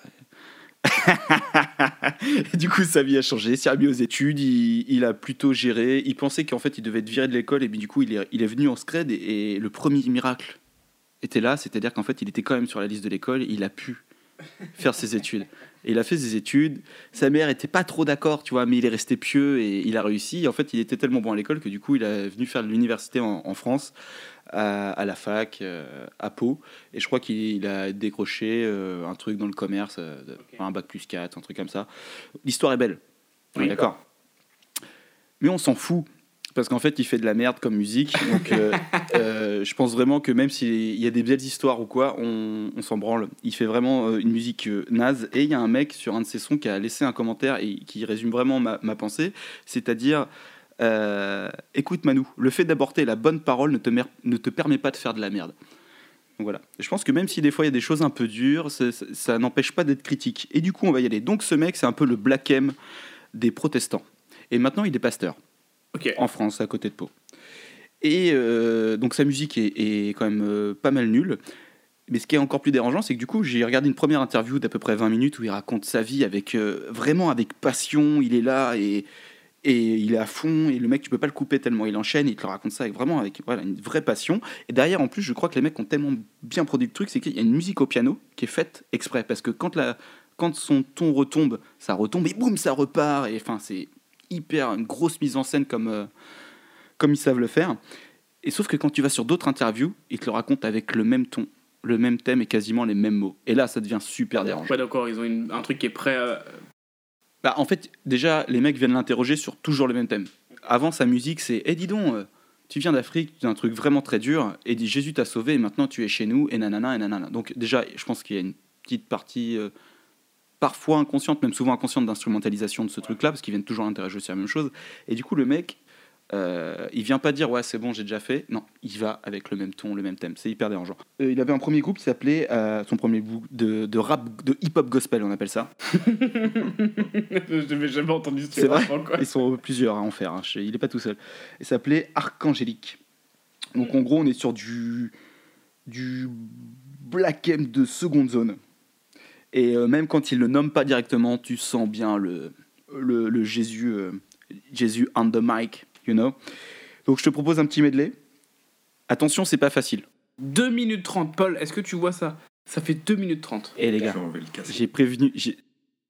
Et du coup, sa vie a changé. Il s'est remis aux études. Il, a plutôt géré. Il pensait qu'en fait, il devait être viré de l'école. Et puis, du coup, il est, il est venu en scred. Et le premier miracle était là. C'est-à-dire qu'en fait, il était quand même sur la liste de l'école. Il a pu faire ses études. Et il a fait ses études. Sa mère était pas trop d'accord, tu vois, mais il est resté pieux et il a réussi. Et en fait, il était tellement bon à l'école que du coup, il est venu faire de l'université en, en France, à, à la fac, euh, à Pau. Et je crois qu'il il a décroché euh, un truc dans le commerce, euh, un bac plus 4, un truc comme ça. L'histoire est belle. Oui. d'accord. Mais on s'en fout. Parce qu'en fait, il fait de la merde comme musique. Donc, euh, euh, je pense vraiment que même s'il y a des belles histoires ou quoi, on, on s'en branle. Il fait vraiment euh, une musique naze. Et il y a un mec sur un de ses sons qui a laissé un commentaire et qui résume vraiment ma, ma pensée. C'est-à-dire, euh, écoute Manu, le fait d'aborder la bonne parole ne te, ne te permet pas de faire de la merde. Donc voilà. Je pense que même si des fois il y a des choses un peu dures, ça, ça- ça n'empêche pas d'être critique. Et du coup, on va y aller. Donc ce mec, c'est un peu le Black M des protestants. Et maintenant, il est pasteur. En France, à côté de Pau. Et euh, donc sa musique est, quand même euh, pas mal nulle. Mais ce qui est encore plus dérangeant, c'est que du coup, j'ai regardé une première interview d'à peu près 20 minutes où il raconte sa vie avec euh, vraiment avec passion. Il est là et, et il est à fond. Et le mec, tu peux pas le couper tellement il enchaîne. Il te raconte ça avec vraiment avec voilà, une vraie passion. Et derrière, en plus, je crois que les mecs ont tellement bien produit le truc, c'est qu'il y a une musique au piano qui est faite exprès. Parce que quand, la, quand son ton retombe, ça retombe et boum, ça repart. Et enfin, c'est hyper une grosse mise en scène comme, euh, comme ils savent le faire. Et sauf que quand tu vas sur d'autres interviews, ils te le racontent avec le même ton, le même thème et quasiment les mêmes mots. Et là, ça devient super dérangeant. Ouais, d'accord, ils ont une- un truc qui est prêt à. Bah, en fait, déjà, les mecs viennent l'interroger sur toujours le même thème. Avant, sa musique, c'est Eh, dis donc, euh, tu viens d'Afrique, tu as un truc vraiment très dur, et dit Jésus t'a sauvé, et maintenant tu es chez nous, et nanana, et nanana. Donc, déjà, je pense qu'il y a une petite partie, euh, parfois inconsciente, même souvent inconsciente, d'instrumentalisation de ce truc-là, parce qu'ils viennent toujours l'interroger sur la même chose. Et du coup, le mec, euh, il vient pas dire Ouais, c'est bon, j'ai déjà fait. Non, il va avec le même ton, le même thème. C'est hyper dérangeant. Euh, il avait un premier groupe qui s'appelait, euh, son premier groupe de, de rap, de hip-hop gospel, on appelle ça. Je n'avais jamais entendu ce C'est vrai avant, quoi. Ils sont plusieurs à en faire. hein. Il n'est pas tout seul. Il s'appelait Archangélique. Donc en gros, on est sur du, du Black M de seconde zone. Et euh, même quand il le nomme pas directement, tu sens bien le, le, le Jésus, euh, Jésus on the mic, you know. Donc je te propose un petit medley. Attention, c'est pas facile. 2 minutes 30, Paul, est-ce que tu vois ça? Ça fait 2 minutes 30. Et les gars, j'ai prévenu.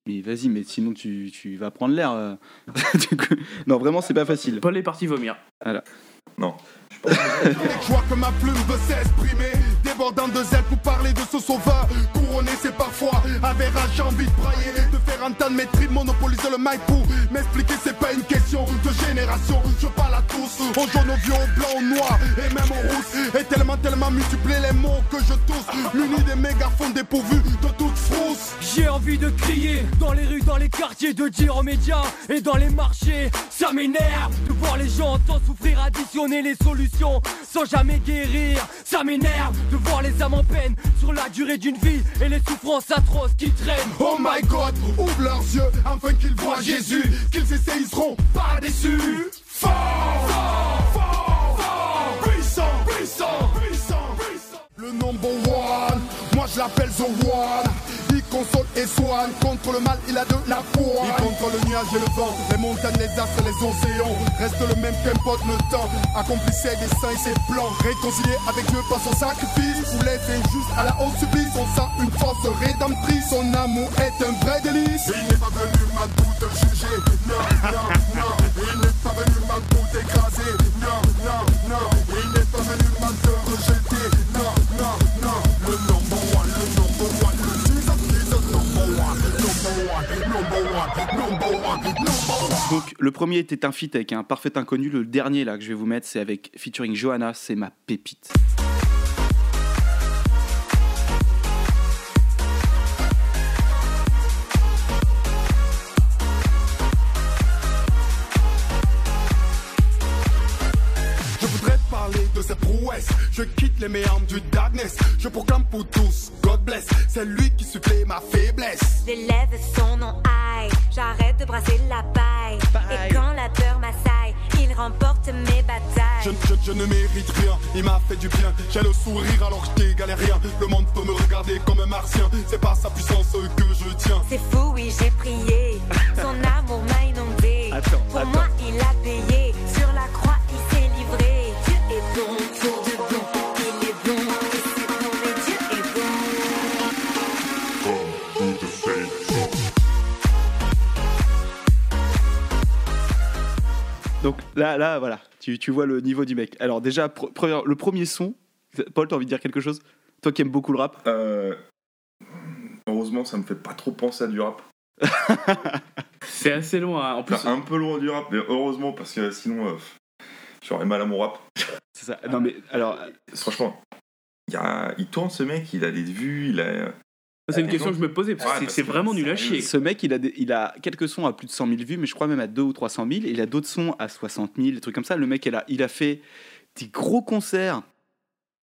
Mais vas-y, mais sinon tu, tu vas prendre l'air. euh. Non, vraiment, c'est pas facile. Paul est parti vomir. Voilà. Non. Je vois que ma plume veut s'exprimer Débordant de zèle pour parler de ce sauveur. Couronné c'est parfois avec j'ai envie de brailler De faire entendre mes tripes, monopoliser le mic pour M'expliquer. C'est pas une question de génération Je parle à tous, aux jaunes, aux vieux, aux blancs, aux noirs Et même aux rousses. Et tellement tellement multiplié les mots que je tousse. Muni des mégaphones dépourvus de toute frousse. J'ai envie de crier dans les rues, dans les quartiers, de dire aux médias et dans les marchés. Ça m'énerve de voir les gens tant souffrir, additionner les solutions sans jamais guérir. Ça m'énerve de voir les âmes en peine sur la durée d'une vie et les souffrances atroces qui traînent. Oh my god, ouvre leurs yeux afin qu'ils voient Jésus, qu'ils essaient, seront pas déçus. Fort, fort, fort, fort, puissant, puissant, puissant, puissant. Le number one, moi je l'appelle The One. Console et soigne, contre le mal il a de la foi. Il contre le nuage et le vent, les montagnes, les astres, les océans. Reste le même qu'importe le temps, accomplit ses desseins et ses plans. Réconcilié avec Dieu par son sacrifice, ou les injustes à la haute supplice. On sent une force rédemptrice, son amour est un vrai délice. Il n'est pas venu ma tout juger, non, non, non. Donc le premier était un feat avec un parfait inconnu. Le dernier là que je vais vous mettre, c'est avec featuring Johanna. C'est ma pépite. Je quitte les méandres du darkness. Je proclame pour tous, God bless. C'est lui qui supplée ma faiblesse. J'élève son nom high, j'arrête de brasser la paille. Et quand la peur m'assaille, il remporte mes batailles. Je, je- je ne mérite rien, il m'a fait du bien. J'ai le sourire alors que j'égalais rien. Le monde peut me regarder comme un martien. C'est pas sa puissance que je tiens. C'est fou, oui, j'ai prié. Là, là, voilà, tu, tu vois le niveau du mec. Alors déjà, pr- première- le premier son. Paul, t'as envie de dire quelque chose? Toi qui aimes beaucoup le rap? Euh, heureusement, ça me fait pas trop penser à du rap. C'est assez loin. hein. En plus, un peu loin du rap, mais heureusement, parce que sinon, euh, j'aurais mal à mon rap. C'est ça. Non mais alors, Franchement, il, y a- il tourne ce mec, il a des vues, il a. c'est une question que je me posais, parce que c'est- vraiment nul à chier. ce mec, il a, des- il a quelques sons à plus de 100 000 vues, mais je crois même à 2 ou 300 000. Et il a d'autres sons à 60 000, des trucs comme ça. Le mec, il a, il a fait des gros concerts.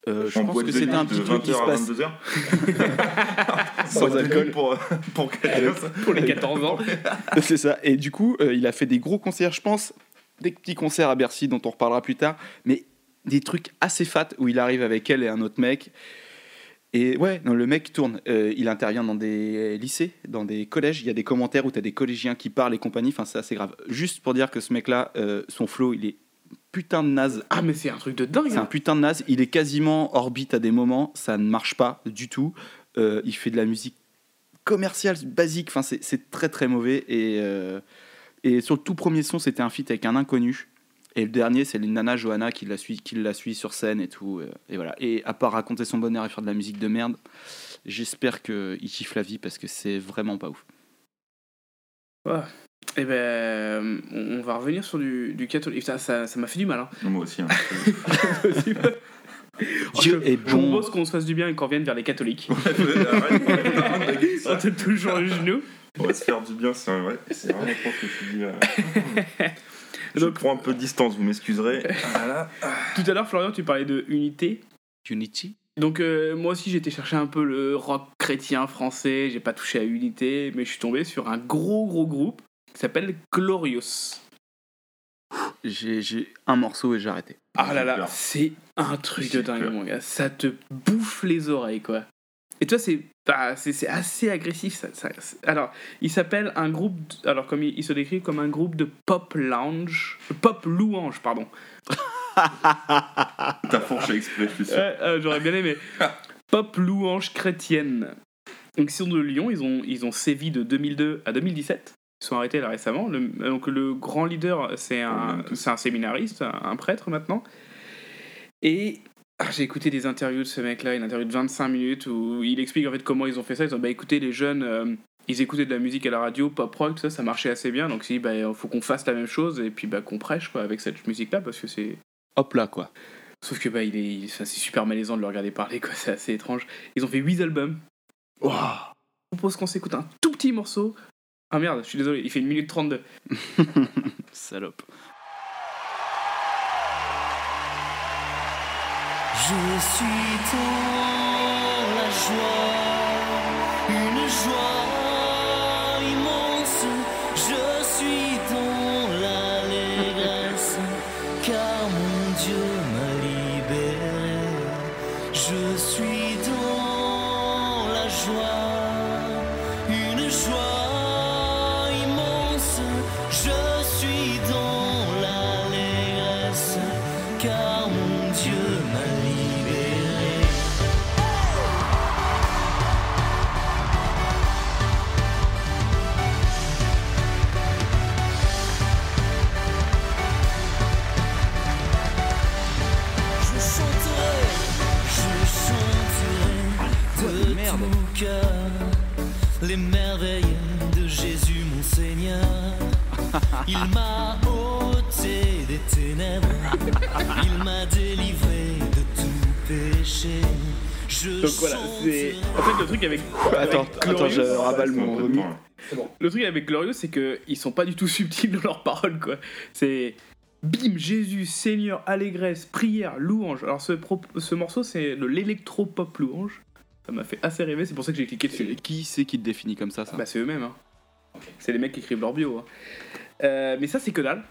Euh, je En pense que c'était un petit truc qui 20h se passe. 22h. Sans alcool. Pour, pour ça. Pour les 14 ans. C'est ça. Et du coup, euh, il a fait des gros concerts, je pense, des petits concerts à Bercy dont on reparlera plus tard, mais des trucs assez fat où il arrive avec elle et un autre mec. Et ouais, non, le mec tourne. Euh, il intervient dans des lycées, dans des collèges. Il y a des commentaires où tu as des collégiens qui parlent et compagnie. Enfin, c'est assez grave. Juste pour dire que ce mec-là, euh, son flow, il est putain de naze. Ah, mais c'est un truc de dingue. C'est un hein. putain de naze. Il est quasiment orbite à des moments. Ça ne marche pas du tout. Euh, il fait de la musique commerciale basique. Enfin, c'est très très mauvais. Et, et sur le tout premier son, c'était un feat avec un inconnu. Et le dernier, c'est une nana Johanna qui la suit, qui la suit sur scène et tout. euh, Et voilà. Et à part raconter son bonheur et faire de la musique de merde, j'espère qu'il kiffe la vie parce que c'est vraiment pas ouf. Ouais. Et ben, on on va revenir sur du, du catholique. Ça ça ça m'a fait du mal. Hein. Moi aussi. hein. Dieu je, est je bon. propose qu'on se fasse du bien et qu'on revienne vers les catholiques. On te toujours le genou. On va se faire du bien, c'est vrai. C'est vraiment trop ce que tu dis là. Je Donc- prends un peu de distance, vous m'excuserez. Voilà. Tout à l'heure, Florian, tu parlais de unité. Unity Donc euh, moi aussi j'étais chercher un peu le rock chrétien français, j'ai pas touché à Unité, mais je suis tombé sur un gros gros groupe qui s'appelle Glorious. J'ai j'ai un morceau et j'ai arrêté. Ah là là, c'est un truc de dingue mon gars, ça te bouffe les oreilles quoi. Et toi c'est bah, c'est c'est assez agressif ça, Alors, il s'appelle un groupe alors comme il, il se décrit comme un groupe de pop lounge, pop louange pardon. T'as fourché exprès, je suis sûr. Euh, J'aurais bien aimé. Pop louange chrétienne. Donc, ils sont de Lyon, ils ont, ils ont sévi de 2002 à 2017. Ils sont arrêtés là récemment. Le, donc, le grand leader, c'est un, un séminariste, un, un prêtre maintenant. Et ah, j'ai écouté des interviews de ce mec-là, une interview de 25 minutes où il explique en fait comment ils ont fait ça. Ils ont bah écoutez, les jeunes, euh, ils écoutaient de la musique à la radio, pop rock, tout ça, ça marchait assez bien. Donc, il dit bah, faut qu'on fasse la même chose et puis bah, qu'on prêche quoi, avec cette musique-là parce que c'est. Hop là, quoi. Sauf que bah, il est, c'est super malaisant de le regarder parler, quoi. C'est assez étrange. Ils ont fait 8 albums. Je propose qu'on s'écoute un tout petit morceau. Ah merde, je suis désolé, il fait 1 minute 32. Salope. Je suis dans la joie, une joie immense. Seigneur. Il m'a ôté des ténèbres, il m'a délivré de tout péché. Je Donc voilà, c'est. En fait, le truc avec. Attends, avec attends, je Glorious- rabale mon vomi. Le truc avec Glorious, c'est qu'ils sont pas du tout subtils dans leurs paroles, quoi. C'est. Bim, Jésus, Seigneur, allégresse, prière, louange. Alors, ce, pro- ce morceau, c'est de l'électro-pop louange. Ça m'a fait assez rêver, c'est pour ça que j'ai cliqué dessus. Qui c'est qui te définit comme ça, ça? Bah, c'est eux-mêmes, hein. C'est les mecs qui écrivent leur bio. hein. Euh, mais ça, c'est que dalle.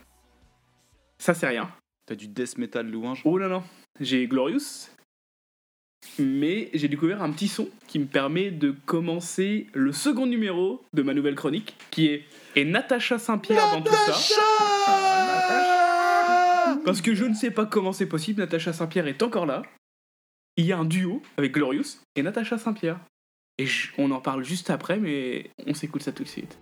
Ça, c'est rien. T'as du death metal louange Oh là là, j'ai Glorious, mais j'ai découvert un petit son qui me permet de commencer le second numéro de ma nouvelle chronique, qui est Et Natacha Saint-Pierre dans tout ça. Parce que je ne sais pas comment c'est possible, Natacha Saint-Pierre est encore là. Il y a un duo avec Glorious et Natacha Saint-Pierre. Et je- on en parle juste après, mais on s'écoute ça tout de suite.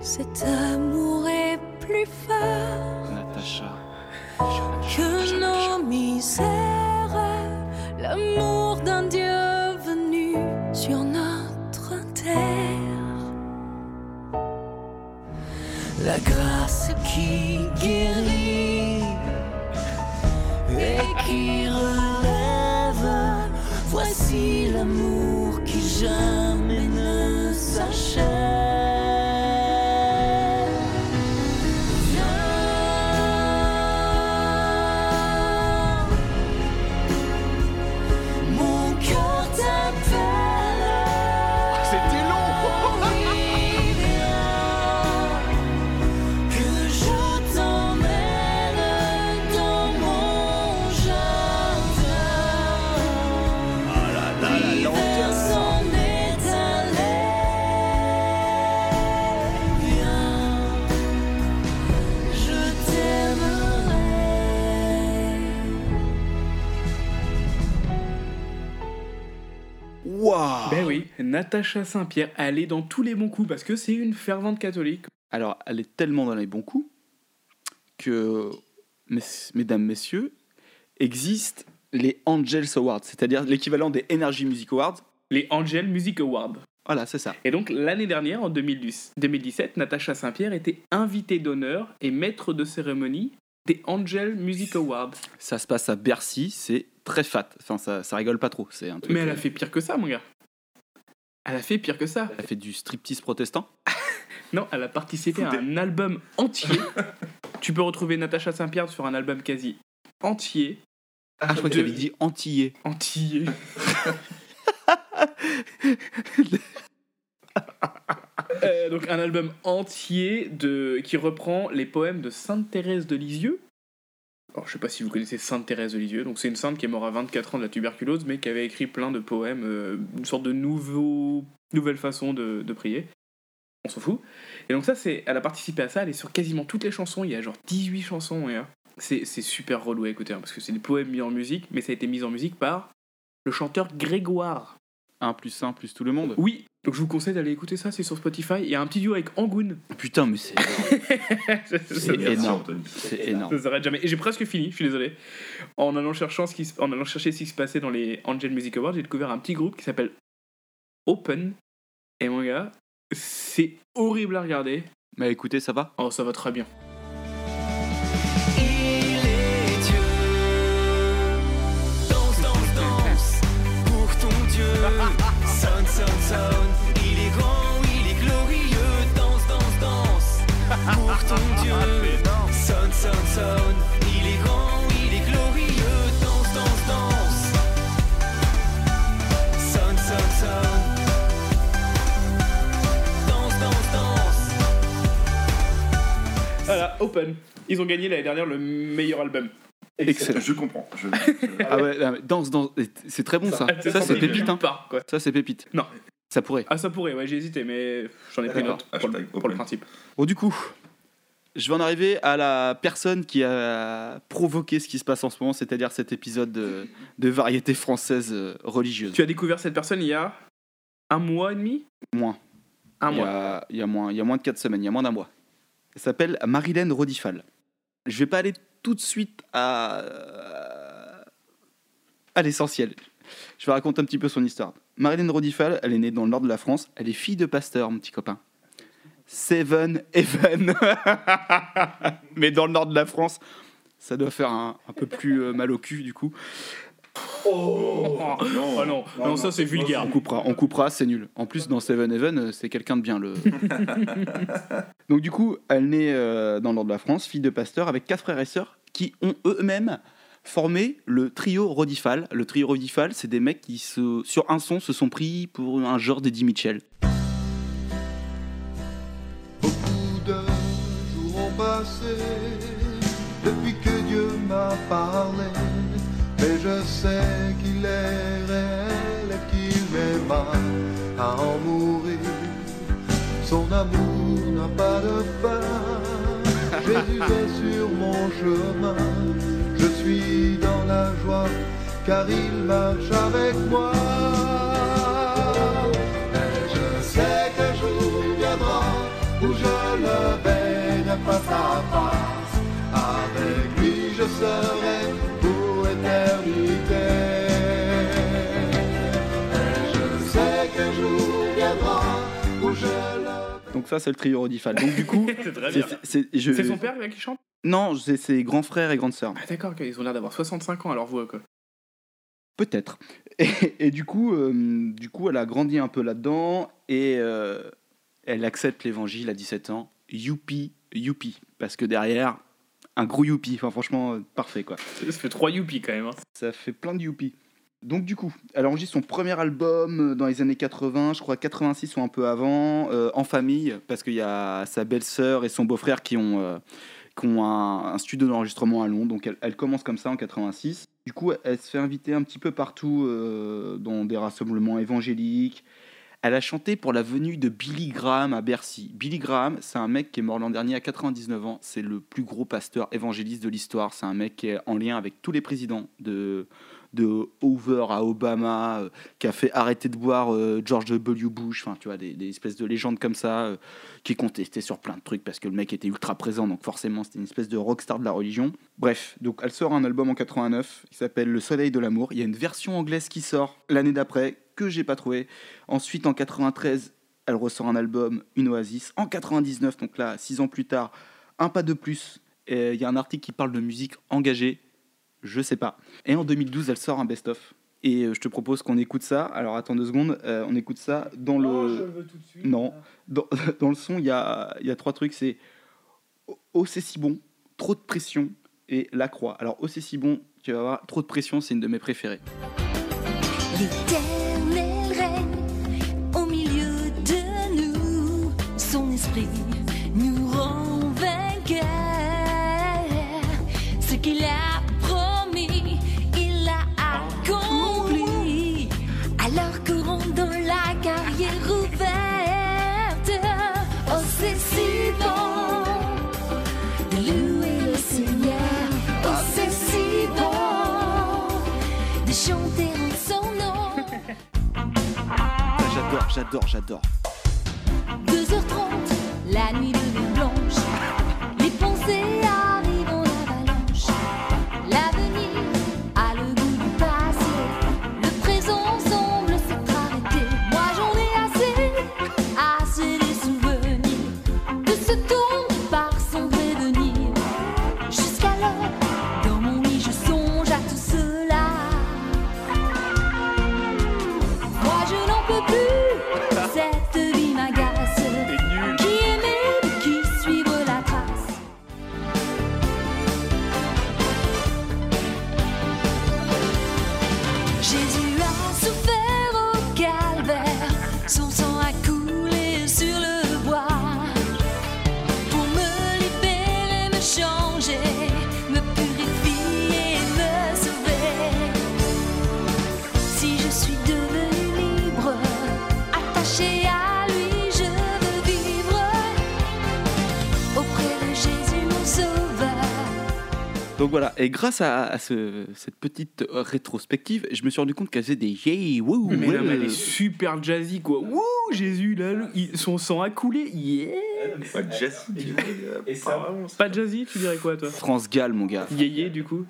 Cet amour est plus fort Natacha. que nos misères. L'amour d'un Dieu venu sur notre terre. La grâce qui guérit et qui relève. Voici l'amour jamais ne s'achève. Natacha Saint-Pierre, elle est dans tous les bons coups parce que c'est une fervente catholique. Alors, elle est tellement dans les bons coups que, mes- mesdames, messieurs, existent les Angels Awards, c'est-à-dire l'équivalent des Energy Music Awards. Les Angel Music Awards. Voilà, c'est ça. Et donc l'année dernière, en 2010 2017, Natacha Saint-Pierre était invitée d'honneur et maître de cérémonie des Angel Music Awards. Ça se passe à Bercy, c'est très fat. Enfin, ça, ça rigole pas trop. C'est un truc. Mais elle a euh, fait pire que ça, mon gars. Elle a fait pire que ça. Elle a fait du striptease protestant. Non, elle a participé à un album entier. tu peux retrouver Natacha Saint-Pierre sur un album quasi entier. Ah, je crois que tu avais dit antillais. Antillais. Euh, donc un album entier de qui reprend les poèmes de Sainte Thérèse de Lisieux. Alors je sais pas si vous connaissez Sainte Thérèse de Lisieux, donc c'est une sainte qui est morte à 24 ans de la tuberculose, mais qui avait écrit plein de poèmes, euh, une sorte de nouvelle façon de, prier. on s'en fout. Et donc ça, c'est, elle a participé à ça, elle est sur quasiment toutes les chansons, il y a genre 18 chansons, et, c'est, c'est super relou à écouter, hein, parce que c'est des poèmes mis en musique, mais ça a été mis en musique par le chanteur Grégoire. 1 plus 1 plus tout le monde. Oui, donc je vous conseille d'aller écouter ça, c'est sur Spotify, il y a un petit duo avec Angoun. Putain, mais c'est. c'est énorme. C'est énorme. Ça s'arrête jamais. Et j'ai presque fini, je suis désolé. En allant, cherchant ce qui, se- en allant chercher ce qui se passait dans les Angel Music Awards, j'ai découvert un petit groupe qui s'appelle Open. Et mon gars, c'est horrible à regarder. Mais écoutez, ça va Oh, ça va très bien. Sonne, sonne, sonne. Il est grand, il est glorieux. Danse, danse, danse pour ton Dieu. Sonne, sonne, sonne. Il est grand, il est glorieux. Danse, danse, danse. Sonne, sonne, sonne. Danse, danse, danse. Voilà, Open. Ils ont gagné l'année dernière le meilleur album. Excellent. Je comprends. Je... Ah ouais, danse, danse. C'est très bon ça. Ça, Ça, c'est pépite. Hein. part, quoi. Ça, c'est pépite. Non. Ça pourrait. Ah, ça pourrait, ouais, j'ai hésité, mais j'en ai pris autre pour, le- pour le principe. Bon, du coup, je vais en arriver à la personne qui a provoqué ce qui se passe en ce moment, c'est-à-dire cet épisode de, de variété française euh, religieuse. Tu as découvert cette personne il y a un mois et demi? Moins. Un il a, il y a moins. Il y a moins de 4 semaines, il y a moins d'un mois. Elle s'appelle Marilène Rodifal. Je vais pas aller tout de suite à, à l'essentiel. Je vais raconter un petit peu son histoire. Marilène Rodifal, elle est née dans le nord de la France. Elle est fille de pasteur, mon petit copain. Seven Heaven. Mais dans le nord de la France, ça doit faire un, un peu plus euh, mal au cul, du coup. Oh, non, non, non, ça c'est vulgaire. On coupera, on coupera, c'est nul. En plus, dans Seven Heaven, euh, c'est quelqu'un de bien. Le... Donc du coup, elle naît euh, dans le nord de la France, fille de pasteur, avec quatre frères et sœurs qui ont eux-mêmes formé le trio Rodifal. Le trio Rodifal, c'est des mecs qui, se- sur un son, se sont pris pour un genre d'Eddie Mitchell. Beaucoup de jours ont passé depuis que Dieu m'a parlé. Je sais qu'il est réel et qu'il m'aime à en mourir. Son amour n'a pas de fin. Jésus est sur mon chemin. Je suis dans la joie car il marche avec moi. Et je sais qu'un jour viendra où je le verrai face à face. Avec lui je serai Donc ça, c'est le trio Rodifal. Donc du coup, C'est très bien. c'est- je- C'est son père là, qui chante? Non, c'est ses grands frères et grandes sœurs. Ah d'accord, ils ont l'air d'avoir 65 ans à leur voix quoi. Peut-être. Et, et du coup, euh, du coup, elle a grandi un peu là-dedans et euh, elle accepte l'évangile à 17 ans. Youpi, youpi. Parce que derrière, un gros youpi. Enfin, franchement, euh, parfait quoi. Ça fait 3 youpi quand même. hein. Ça fait plein de youpi. Donc du coup, elle enregistre son premier album euh, dans les années 80, je crois 86 ou un peu avant, euh, en famille, parce qu'il y a sa belle-sœur et son beau-frère qui ont, euh, qui ont un, studio d'enregistrement à Londres. Donc elle, commence comme ça en 86. Du coup, elle se fait inviter un petit peu partout dans des rassemblements évangéliques. Elle a chanté pour la venue de Billy Graham à Bercy. Billy Graham, c'est un mec qui est mort l'an dernier à 99 ans. C'est le plus gros pasteur évangéliste de l'histoire. C'est un mec qui est en lien avec tous les présidents de, de Hoover à Obama, euh, qui a fait arrêter de boire euh, George W. Bush, enfin tu vois, des, espèces de légendes comme ça, euh, qui est contesté sur plein de trucs parce que le mec était ultra présent, donc forcément c'était une espèce de rockstar de la religion. Bref, donc elle sort un album en 89 qui s'appelle Le Soleil de l'amour. Il y a une version anglaise qui sort l'année d'après que j'ai pas trouvé. Ensuite en 93, elle ressort un album, une Oasis. En 99, donc là, six ans plus tard, un pas de plus. Il y a un article qui parle de musique engagée je sais pas. Et en 2012, elle sort un best-of. Et euh, je te propose qu'on écoute ça. Alors attends deux secondes, euh, on écoute ça dans le. Oh, je le veux tout de suite. Non, dans, dans le son, il y a, il y a trois trucs. C'est Oh, c'est si bon, trop de pression et la croix. Alors Oh, c'est si bon, tu vas voir, trop de pression, c'est une de mes préférées. J'adore, j'adore, Donc voilà, et grâce à, à ce- cette petite euh, rétrospective, je me suis rendu compte qu'elle faisait des yay, wouh, Mais non, mais elle ouais. est super jazzy quoi. Wouh, Jésus, là, il- son sang a coulé. Yeah. Pas jazzy, Et ça, pas jazzy, tu dirais quoi toi France Gall, mon gars. Yéyé du coup.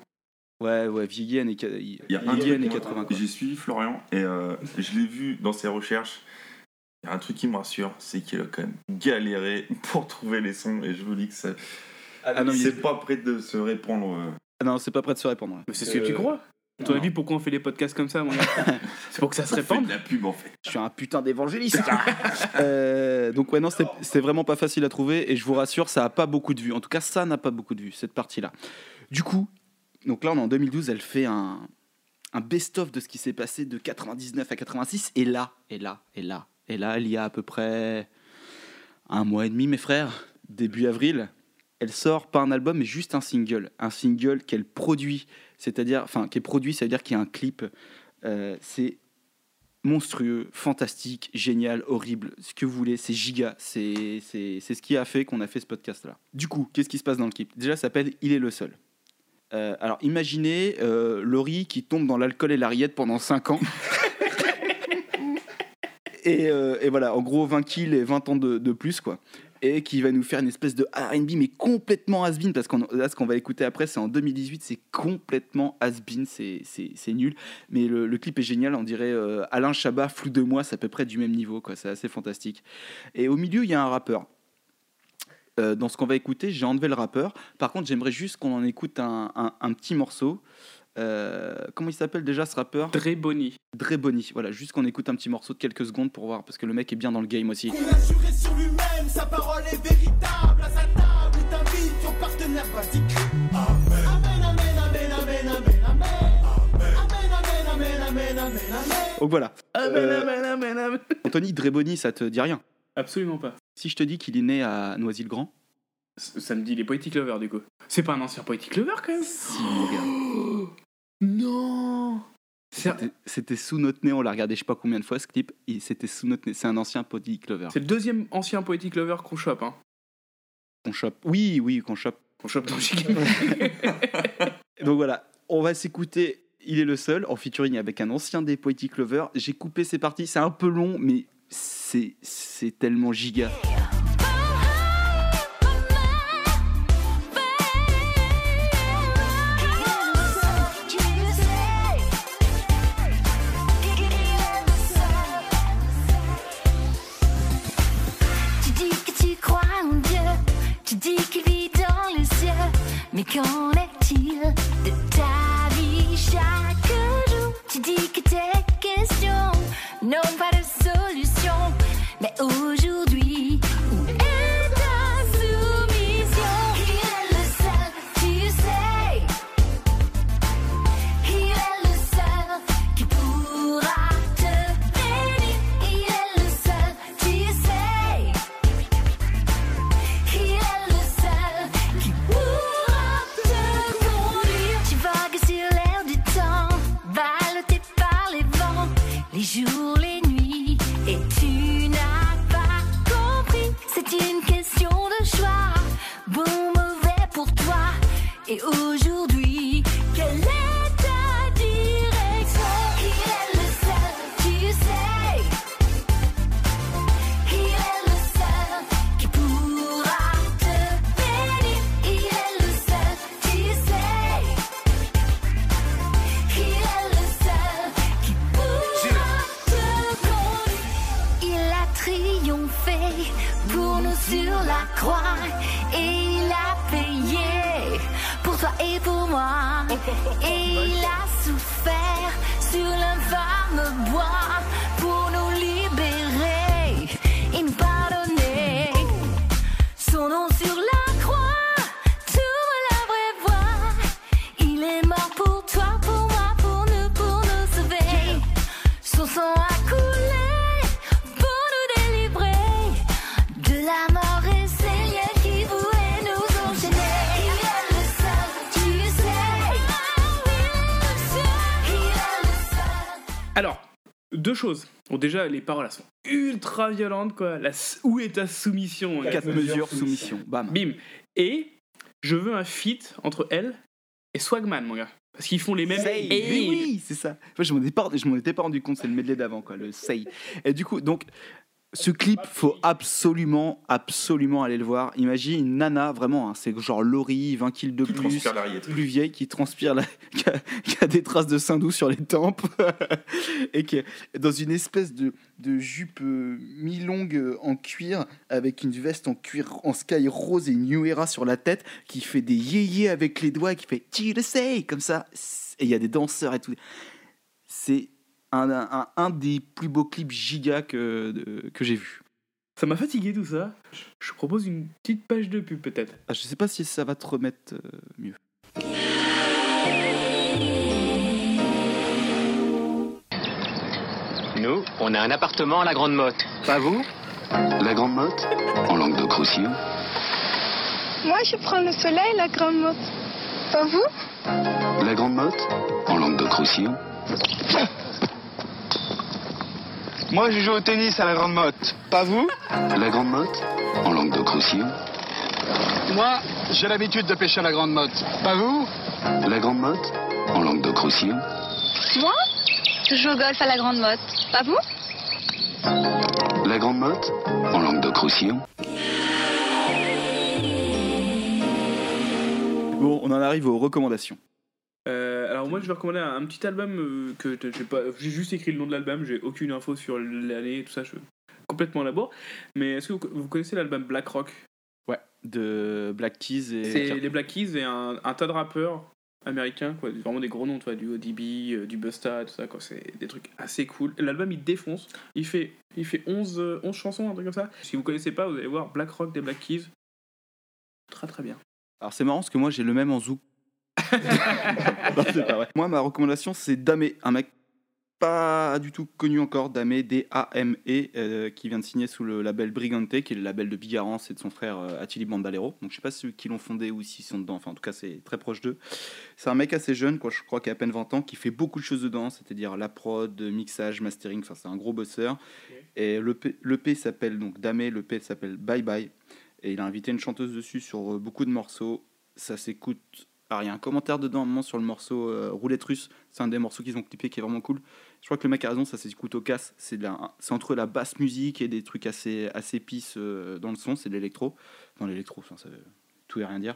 Ouais, ouais, vieillie années, qua- Il y a indienne et moi, 80. quoi. J'ai suivi Florian et euh, je l'ai vu dans ses recherches. Il y a un truc qui me rassure, c'est qu'il a quand même galéré pour trouver les sons et je vous dis que ça. Ah non, c'est pas prêt de se répandre. euh. Ah non, c'est pas prêt de se répondre. Mais c'est ce que tu crois. À ton avis, pourquoi on fait les podcasts comme ça, mon gars C'est pour que ça se répande. la pub en fait. Je suis un putain d'évangéliste. Euh, donc ouais, non, c'était vraiment pas facile à trouver et je vous rassure, ça a pas beaucoup de vues. En tout cas, ça n'a pas beaucoup de vues, cette partie-là. Du coup, donc là, on est en 2012, elle fait un, un best-of de ce qui s'est passé de 99 à 86 et là, et là, et là, et là, il y a à peu près un mois et demi, mes frères, début avril, elle sort pas un album, mais juste un single. Un single qu'elle produit, c'est-à-dire, enfin, qui est produit, c'est-à-dire qu'il y a un clip. Euh, c'est monstrueux, fantastique, génial, horrible, ce que vous voulez, c'est giga. C'est ce qui a fait qu'on a fait ce podcast-là. Du coup, qu'est-ce qui se passe dans le clip? Déjà, ça s'appelle Il est le seul. Euh, alors, imaginez euh, Laurie qui tombe dans l'alcool et la rillette pendant 5 ans. et, euh, et voilà, en gros, 20 kills et 20 ans de plus, quoi. Et qui va nous faire une espèce de RB, mais complètement has-been, parce que là, ce qu'on va écouter après, c'est en 2018, c'est complètement has-been, c'est nul. Mais le, clip est génial, on dirait euh, Alain Chabat, flou de moi, c'est à peu près du même niveau, quoi. C'est assez fantastique. Et au milieu, il y a un rappeur. Euh, dans ce qu'on va écouter, j'ai enlevé le rappeur. Par contre, j'aimerais juste qu'on en écoute un- un petit morceau. Euh, comment il s'appelle déjà ce rappeur? Dre Bonny. Dre Bonny. Voilà, juste qu'on écoute un petit morceau de quelques secondes pour voir, parce que le mec est bien dans le game aussi. Il a juré sur lui-même, sa parole est véritable. À sa table, il t'invite ton partenaire basique. Amen. Amen, amen, amen, amen, amen, amen. Amen, amen, amen, amen, amen, amen. Donc voilà. Amen, Euh, amen, amen, amen. Anthony Dre Bonny, ça te dit rien? Absolument pas. Si je te dis qu'il est né à Noisy-le-Grand? Ça me dit les Poetic Lovers du coup. C'est pas un ancien Poetic Lover quand même? Si, mon gars. Non C'était- sous notre nez, on l'a regardé je sais pas combien de fois ce clip, c'était sous notre nez. C'est un ancien Poddy Clover. C'est le deuxième ancien Poetic Lover qu'on chope. Hein. Qu'on chope. Oui, oui, qu'on chope. Qu'on chope dans. Donc voilà, on va s'écouter Il est le seul en featuring avec un ancien des Poetic Lovers. J'ai coupé ces parties, c'est un peu long, mais c'est c'est tellement giga. Deux choses. Bon, déjà, les paroles elles sont ultra violentes, quoi. La, où est ta soumission hein. Quatre mesures, soumission. Bam. Bim. Et je veux un feat entre elle et Swagman, mon gars. Parce qu'ils font les mêmes. Say. Et- Oui, oui, c'est ça. Enfin, je m'en étais pas rendu compte, c'est le medley d'avant, quoi, le Say. Et du coup, donc, ce clip, faut absolument, absolument aller le voir. Imagine une nana, vraiment, hein, c'est genre Laurie, 20 kills de plus, plus vieille, qui transpire, la- qui, a, qui a des traces de sein doux sur les tempes, et qui est dans une espèce de, de jupe euh, mi-longue euh, en cuir, avec une veste en cuir en sky rose et une New Era sur la tête, qui fait des yéyés avec les doigts, et qui fait tu le sais, comme ça. Et il y a des danseurs et tout. C'est un, un, un des plus beaux clips giga que, de- que j'ai vu. Ça m'a fatigué tout ça. Je propose une petite page de pub peut-être. Ah, je sais pas si ça va te remettre euh, mieux. Nous, on a un appartement à la Grande Motte. Pas vous La Grande Motte En langue de Croussillon Moi, je prends le soleil, la grande motte. Pas vous La Grande Motte En langue de Croussillon Moi, je joue au tennis à la Grande Motte. Pas vous La Grande Motte En langue de Croussillon Moi, j'ai l'habitude de pêcher à la Grande Motte. Pas vous La Grande Motte En langue de Croussillon Moi, je joue au golf à la grande motte. Pas vous La Grande Motte En langue de Croussillon Bon, on en arrive aux recommandations. Euh, alors moi je vais recommander un, un petit album euh, que j'ai pas j'ai juste écrit le nom de l'album j'ai aucune info sur l'année tout ça je suis complètement à la bourre. Mais est-ce que vous, vous connaissez l'album Black Rock? Ouais, de Black Keys et. c'est les Black Keys et un, un tas de rappeurs américains quoi vraiment des gros noms toi du ODB euh, du Busta tout ça quoi c'est des trucs assez cool. L'album il défonce il fait il fait 11 euh, 11 chansons un truc comme ça. Si vous connaissez pas vous allez voir Black Rock des Black Keys. Très très bien. Alors c'est marrant parce que moi j'ai le même en zouk. Non, c'est pas vrai. Moi ma recommandation c'est Damé, un mec pas du tout connu encore, Damé, D-A-M-E, euh, qui vient de signer sous le label Brigante, qui est le label de Bigarance et de son frère euh, Attili Bandalero. Donc je sais pas ceux qui l'ont fondé ou s'ils sont dedans, enfin en tout cas c'est très proche d'eux. C'est un mec assez jeune, quoi, je crois qu'il a à peine 20 ans, qui fait beaucoup de choses dedans, c'est-à-dire la prod, mixage, mastering, enfin c'est un gros bosseur. Et l'EP l'EP s'appelle donc Damé, l'EP s'appelle Bye Bye. Et il a invité une chanteuse dessus sur euh, beaucoup de morceaux. Ça s'écoute. Alors, il y a un commentaire dedans, à un moment, sur le morceau euh, Roulette Russe. C'est un des morceaux qu'ils ont clippé qui est vraiment cool. Je crois que le mec a raison, ça s'écoute au casse. C'est c'est entre la basse musique et des trucs assez, assez pisses euh, dans le son. C'est de l'électro. Dans l'électro, enfin, ça veut tout et rien dire.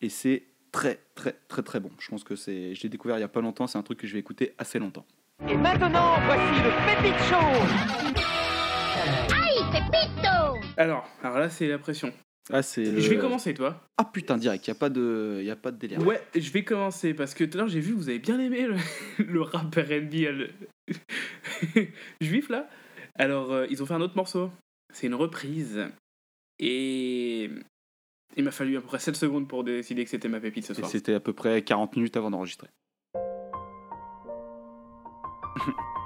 Et c'est très, très, très, très bon. Je pense que c'est. Je l'ai découvert il y a pas longtemps. C'est un truc que je vais écouter assez longtemps. Et maintenant, voici le Pépite Show Aïe, Pépito alors alors là c'est la pression Ah, c'est. je vais le- commencer toi Ah putain, direct. Il n'y a, pas de- y a pas de délire. Ouais, je vais commencer parce que tout à l'heure j'ai vu vous avez bien aimé le, le rap R&B euh, le- juif là. Alors euh, ils ont fait un autre morceau. C'est une reprise et il m'a fallu à peu près 7 secondes pour décider que c'était ma pépite ce Et soir. c'était à peu près 40 minutes avant d'enregistrer.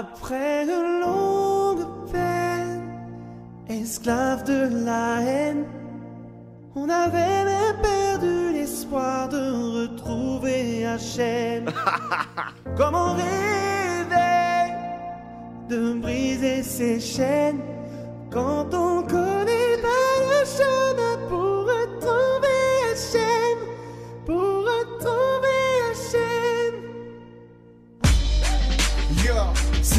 Après de longues peines, esclave de la haine, on avait même perdu l'espoir de retrouver Hachem. Comme on rêvait de briser ses chaînes, quand on connaît pas le chemin pour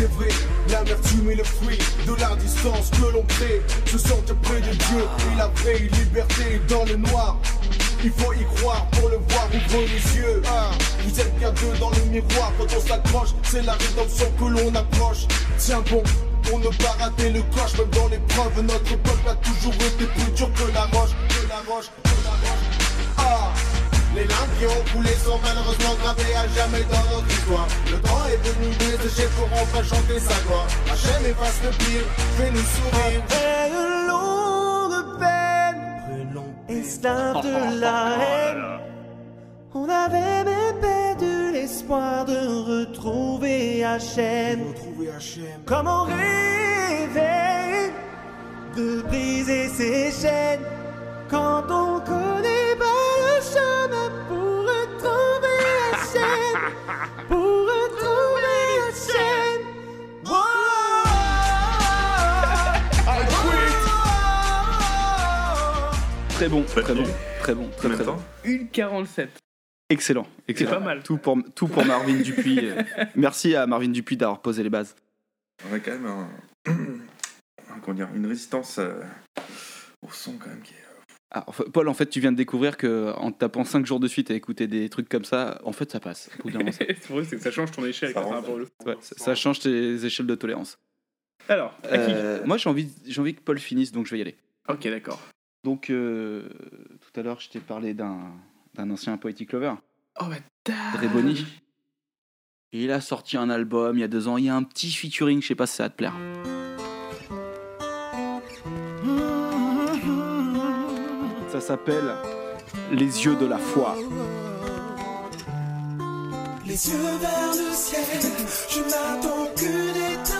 c'est vrai, l'amertume est le fruit de la distance que l'on crée. Se sentir près de Dieu et la vraie liberté dans le noir. Il faut y croire pour le voir, ouvre les yeux. Vous êtes bien deux dans le miroir quand on s'accroche. C'est la rédemption que l'on approche. Tiens bon, pour ne pas rater le coche. Même dans l'épreuve, notre peuple a toujours été plus dur que la roche, que la roche, que la roche. Ah, les larmes qui ont coulé sont malheureusement gravées à jamais dans notre histoire. Le temps est venu dessécher pour enfin chanter sa gloire. Hachem efface le pire, fais-nous sourire. Après une longue peine, esclave de la haine, on avait même perdu l'espoir de retrouver Hachem. Comment rêver de briser ses chaînes quand on Très bon, très bon, très bon, très très bon. Une 47. Excellent, excellent. pas mal. Tout pour, tout pour Marvin Dupuis. euh. Merci à Marvin Dupuis d'avoir posé les bases. On a quand même un, comment dire, une résistance euh, au son quand même qui est. Ah, enfin, Paul, en fait, tu viens de découvrir que en tapant 5 jours de suite à écouter des trucs comme ça, en fait, ça passe. C'est vrai, c'est que ça change ton échelle Ouais, ça, ça change tes échelles de tolérance. Alors, à qui Euh, moi, j'ai envie, j'ai envie que Paul finisse, donc je vais y aller. Ok, d'accord. Donc, euh, tout à l'heure, je t'ai parlé d'un, d'un ancien Poetic Lover, Oh, bah, Dre Bonny. Et il a sorti un album il y a deux ans. Il y a un petit featuring, je sais pas si ça va te plaire. Ça s'appelle Les yeux de la foi. Les yeux vers le ciel, je n'attends que d'étincelles.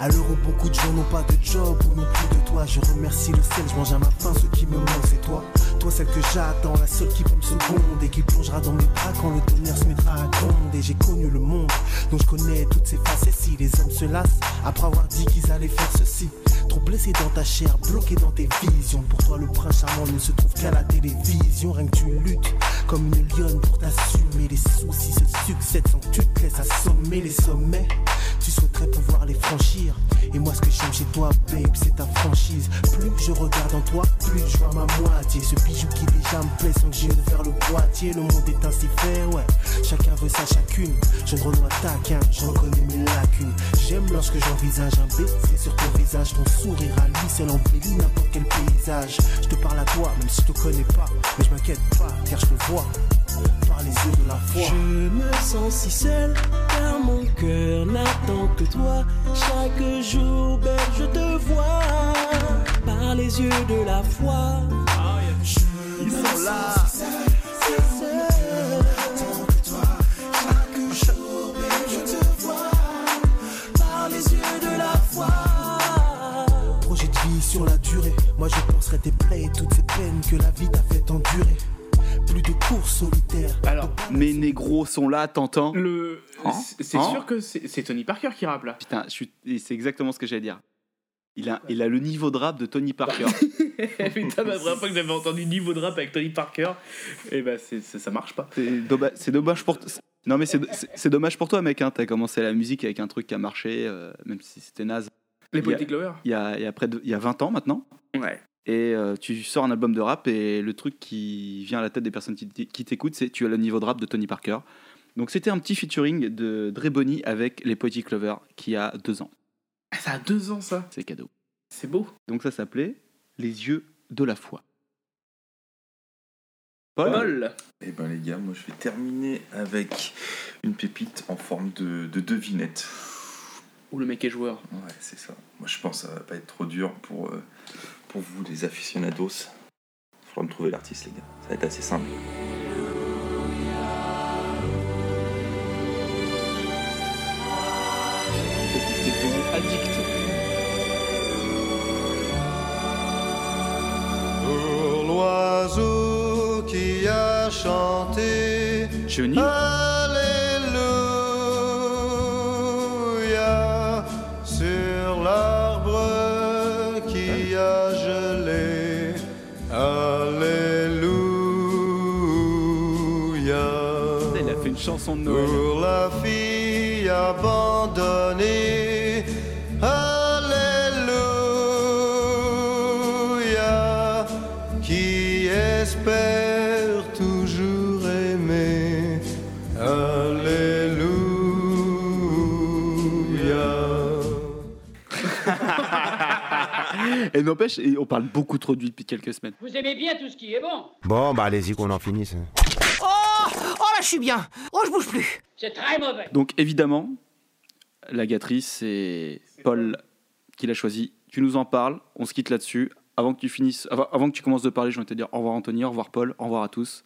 À l'heure où beaucoup de gens n'ont pas de job ou non plus de toi, je remercie le ciel, je mange à ma faim, ce qui me manque c'est toi. Toi celle que j'attends, la seule qui peut me seconder et qui plongera dans mes bras quand le tonnerre se mettra à gronder. J'ai connu le monde, donc je connais toutes ces facettes. Si les hommes se lassent, après avoir dit qu'ils allaient faire ceci. Trop blessé dans ta chair, bloqué dans tes visions. Pour toi, le prince charmant ne se trouve qu'à la télévision. Rien que tu luttes comme une lionne pour t'assumer. Les soucis se succèdent sans que tu te laisses assommer les sommets. Tu souhaiterais pouvoir les franchir. Et moi, ce que j'aime chez toi, babe, c'est ta franchise. Plus je regarde en toi, plus je vois ma moitié. Ce bijou qui déjà me plaît sans que j'ai ouvert le boîtier. Le monde est ainsi fait, ouais. Chacun veut sa chacune. Je ne renoie taquin, j'en connais mes lacunes. J'aime lorsque j'envisage un baiser sur ton visage. Ton sourire à lui seul embellit n'importe quel paysage. Je te parle à toi, même si je te connais pas. Mais je m'inquiète pas, car je te vois par les yeux de la foi. Je me sens si seul, car mon cœur n'attend que toi. Chaque jour, belle, je te vois par les yeux de la foi. Ils sont sens là. si seul, si seul. N'attends que toi. Chaque jour, belle, je te vois par les yeux de la foi. Projet de vie sur la durée. Moi je penserais tes plaies et toutes ces peines que la vie t'a fait endurer. Plus de courses solitaires. Alors, Mes négros sont là, t'entends le... Hein c'est Hein sûr que c'est Tony Parker qui rappe là. Putain, je suis- c'est exactement ce que j'allais dire. Il a, il a le niveau de rap de Tony Parker. Putain, la première fois que j'avais entendu niveau de rap avec Tony Parker, et bah c'est- c'est- ça marche pas. C'est dommage, pour. Non mais c'est dommage pour toi, mec. Hein. T'as commencé la musique avec un truc qui a marché, euh, même si c'était naze. Les Poetic Lovers Il y a, y a près de, y a 20 ans maintenant. Ouais. Et euh, tu sors un album de rap et le truc qui vient à la tête des personnes qui t'écoutent, c'est tu as le niveau de rap de Tony Parker. Donc c'était un petit featuring de Dre Bonny avec les Poetic Lovers qui a deux ans. Ah, Ça a deux ans ça. C'est cadeau. C'est beau. Donc ça s'appelait Les yeux de la foi. Paul, Paul. Eh ben les gars, moi je vais terminer avec une pépite en forme de, de devinette. Ou le mec est joueur. Ouais, c'est ça. Moi je pense que ça va pas être trop dur pour, euh, pour vous les aficionados. Faudra me trouver l'artiste les gars. Ça va être assez simple. Alléluia sur l'arbre qui a gelé. Alléluia. Il a fait une chanson de Noël. Pour la fille abandonnée. Et n'empêche, on parle beaucoup trop de lui depuis quelques semaines. Vous aimez bien tout ce qui est bon Bon, bah allez-y qu'on en finisse. Oh Oh là, je suis bien Oh, je bouge plus C'est très mauvais Donc évidemment, la gâterie, c'est Paul qui l'a choisi. Tu nous en parles, on se quitte là-dessus. Avant que tu finisses, avant, avant que tu commences de parler, je vais te dire au revoir Anthony, au revoir Paul, au revoir à tous.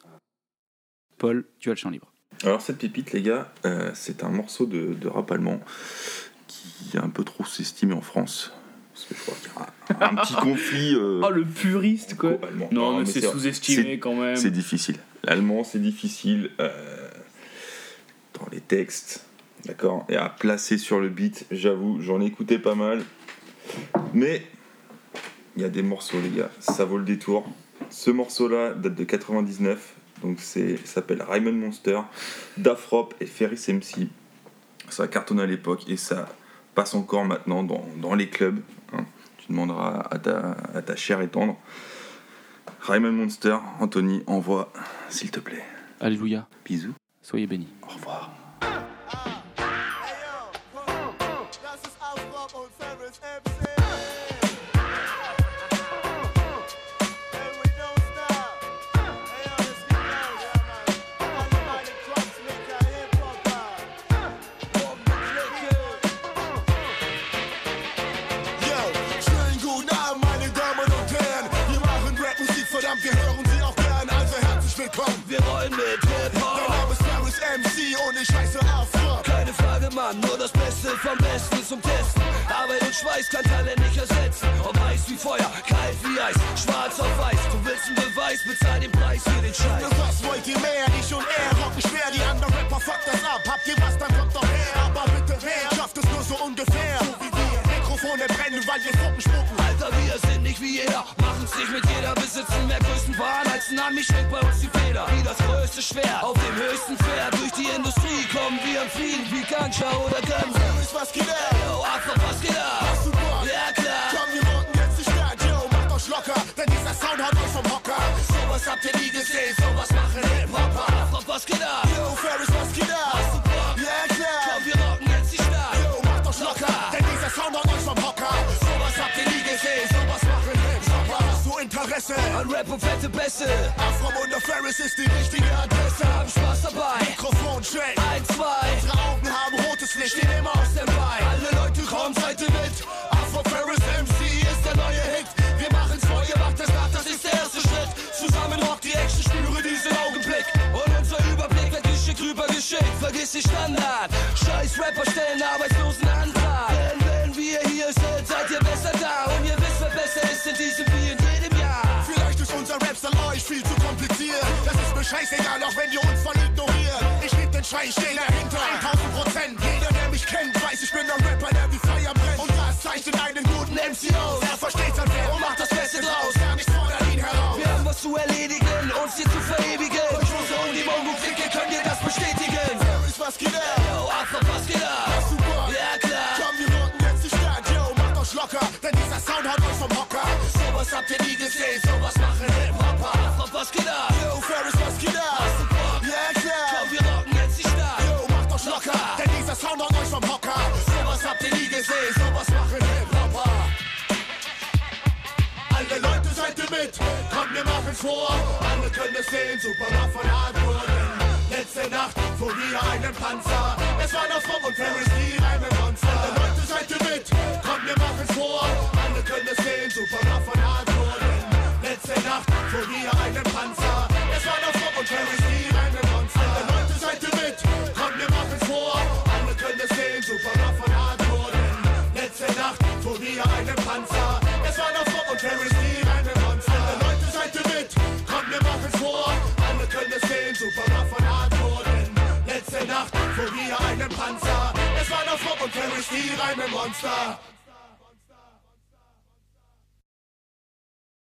Paul, tu as le champ libre. Alors cette pépite, les gars, euh, c'est un morceau de, de rap allemand qui est un peu trop estimé en France. Parce que je crois qu'il y a un, un petit conflit. euh, Oh, le puriste, quoi. Non, mais c'est c'est- sous-estimé quand même. C'est difficile. L'allemand, c'est difficile euh, dans les textes, d'accord Et à placer sur le beat, j'avoue, j'en ai écouté pas mal. Mais il y a des morceaux, les gars, ça vaut le détour. Ce morceau-là date de 99, donc c'est ça s'appelle Raymond Monster, d'Afrop et Ferris MC. Ça a cartonné à l'époque et ça passe encore maintenant dans, dans les clubs. Tu demanderas à ta, à ta chère et tendre. Raymond Monster, Anthony, envoie, s'il te plaît. Alléluia. Bisous. Soyez bénis. Au revoir. Wir rollen mit Hip-Hop. Mein Name ist Ferris MC und ich heiße Afro. Keine Frage, Mann, nur das Beste vom Besten zum Testen. Arbeit und Schweiß kann Talent nicht ersetzen. Ob heiß wie Feuer, kalt wie Eis, schwarz auf weiß. Du willst einen Beweis, bezahl den Preis für den Scheiß. Für was wollt ihr mehr? Ich und er rocken schwer. Die anderen Rapper fuckt das ab. Habt ihr was, dann kommt doch her. Aber bitte wer schafft es nur so ungefähr? Mikrofone brennen, weil wir Gruppen spucken. Alter, wir sind nicht wie jeder, machen's nicht mit jeder, besitzen mehr Größenwahn als ein Ami, schwenkt bei uns die Feder. Wie das größte Schwert auf dem höchsten Pferd. Durch die Industrie kommen wir am Fliegen wie Ganja oder. Ferris, was Interesse? An Rap und fette Bässe. Afro und der Ferris ist die richtige Adresse. Hab Spaß dabei. Mikrofon check. Eins, zwei. Unsere Augen haben rotes Licht. Stehen immer aus dem Bein. Alle Leute kommen, seid ihr mit. Afro Ferris MC ist der neue Hit. Wir machen's vor, ihr macht es nach, das ist der erste Schritt. Zusammen rockt die Action, spüre diesen Augenblick. Und unser Überblick wird geschickt rübergeschickt. Vergiss die Standard. Scheiß Rapper stellen Arbeitslosenantrag. Denn Rapstyle euch viel zu kompliziert. Das ist mir scheißegal, auch wenn ihr uns voll ignoriert. Ich lieb den Schrei, ich steh dahinter. 1000 Prozent. Jeder, der mich kennt, weiß, ich bin ein Rapper, der wie vor. Alle können es sehen, super von. Denn letzte Nacht fuhr wieder einen Panzer. Es war noch Rob und Ferris, die reine Monster. Alle Leute seid ihr mit, kommt wir machen's vor. Alle können es sehen, super von. Denn letzte Nacht fuhr wieder einen Panzer. Es war noch Rob und Ferris, die reine Monster. Alle Leute seid ihr mit, kommt wir machen's vor. Alle können es sehen, super von. Denn letzte Nacht fuhr wieder einen Panzer. Es war noch Rob und Ferris, Nacht fuhr wieder einen Panzer. Es war noch Rob und Ferris, die reine Monster.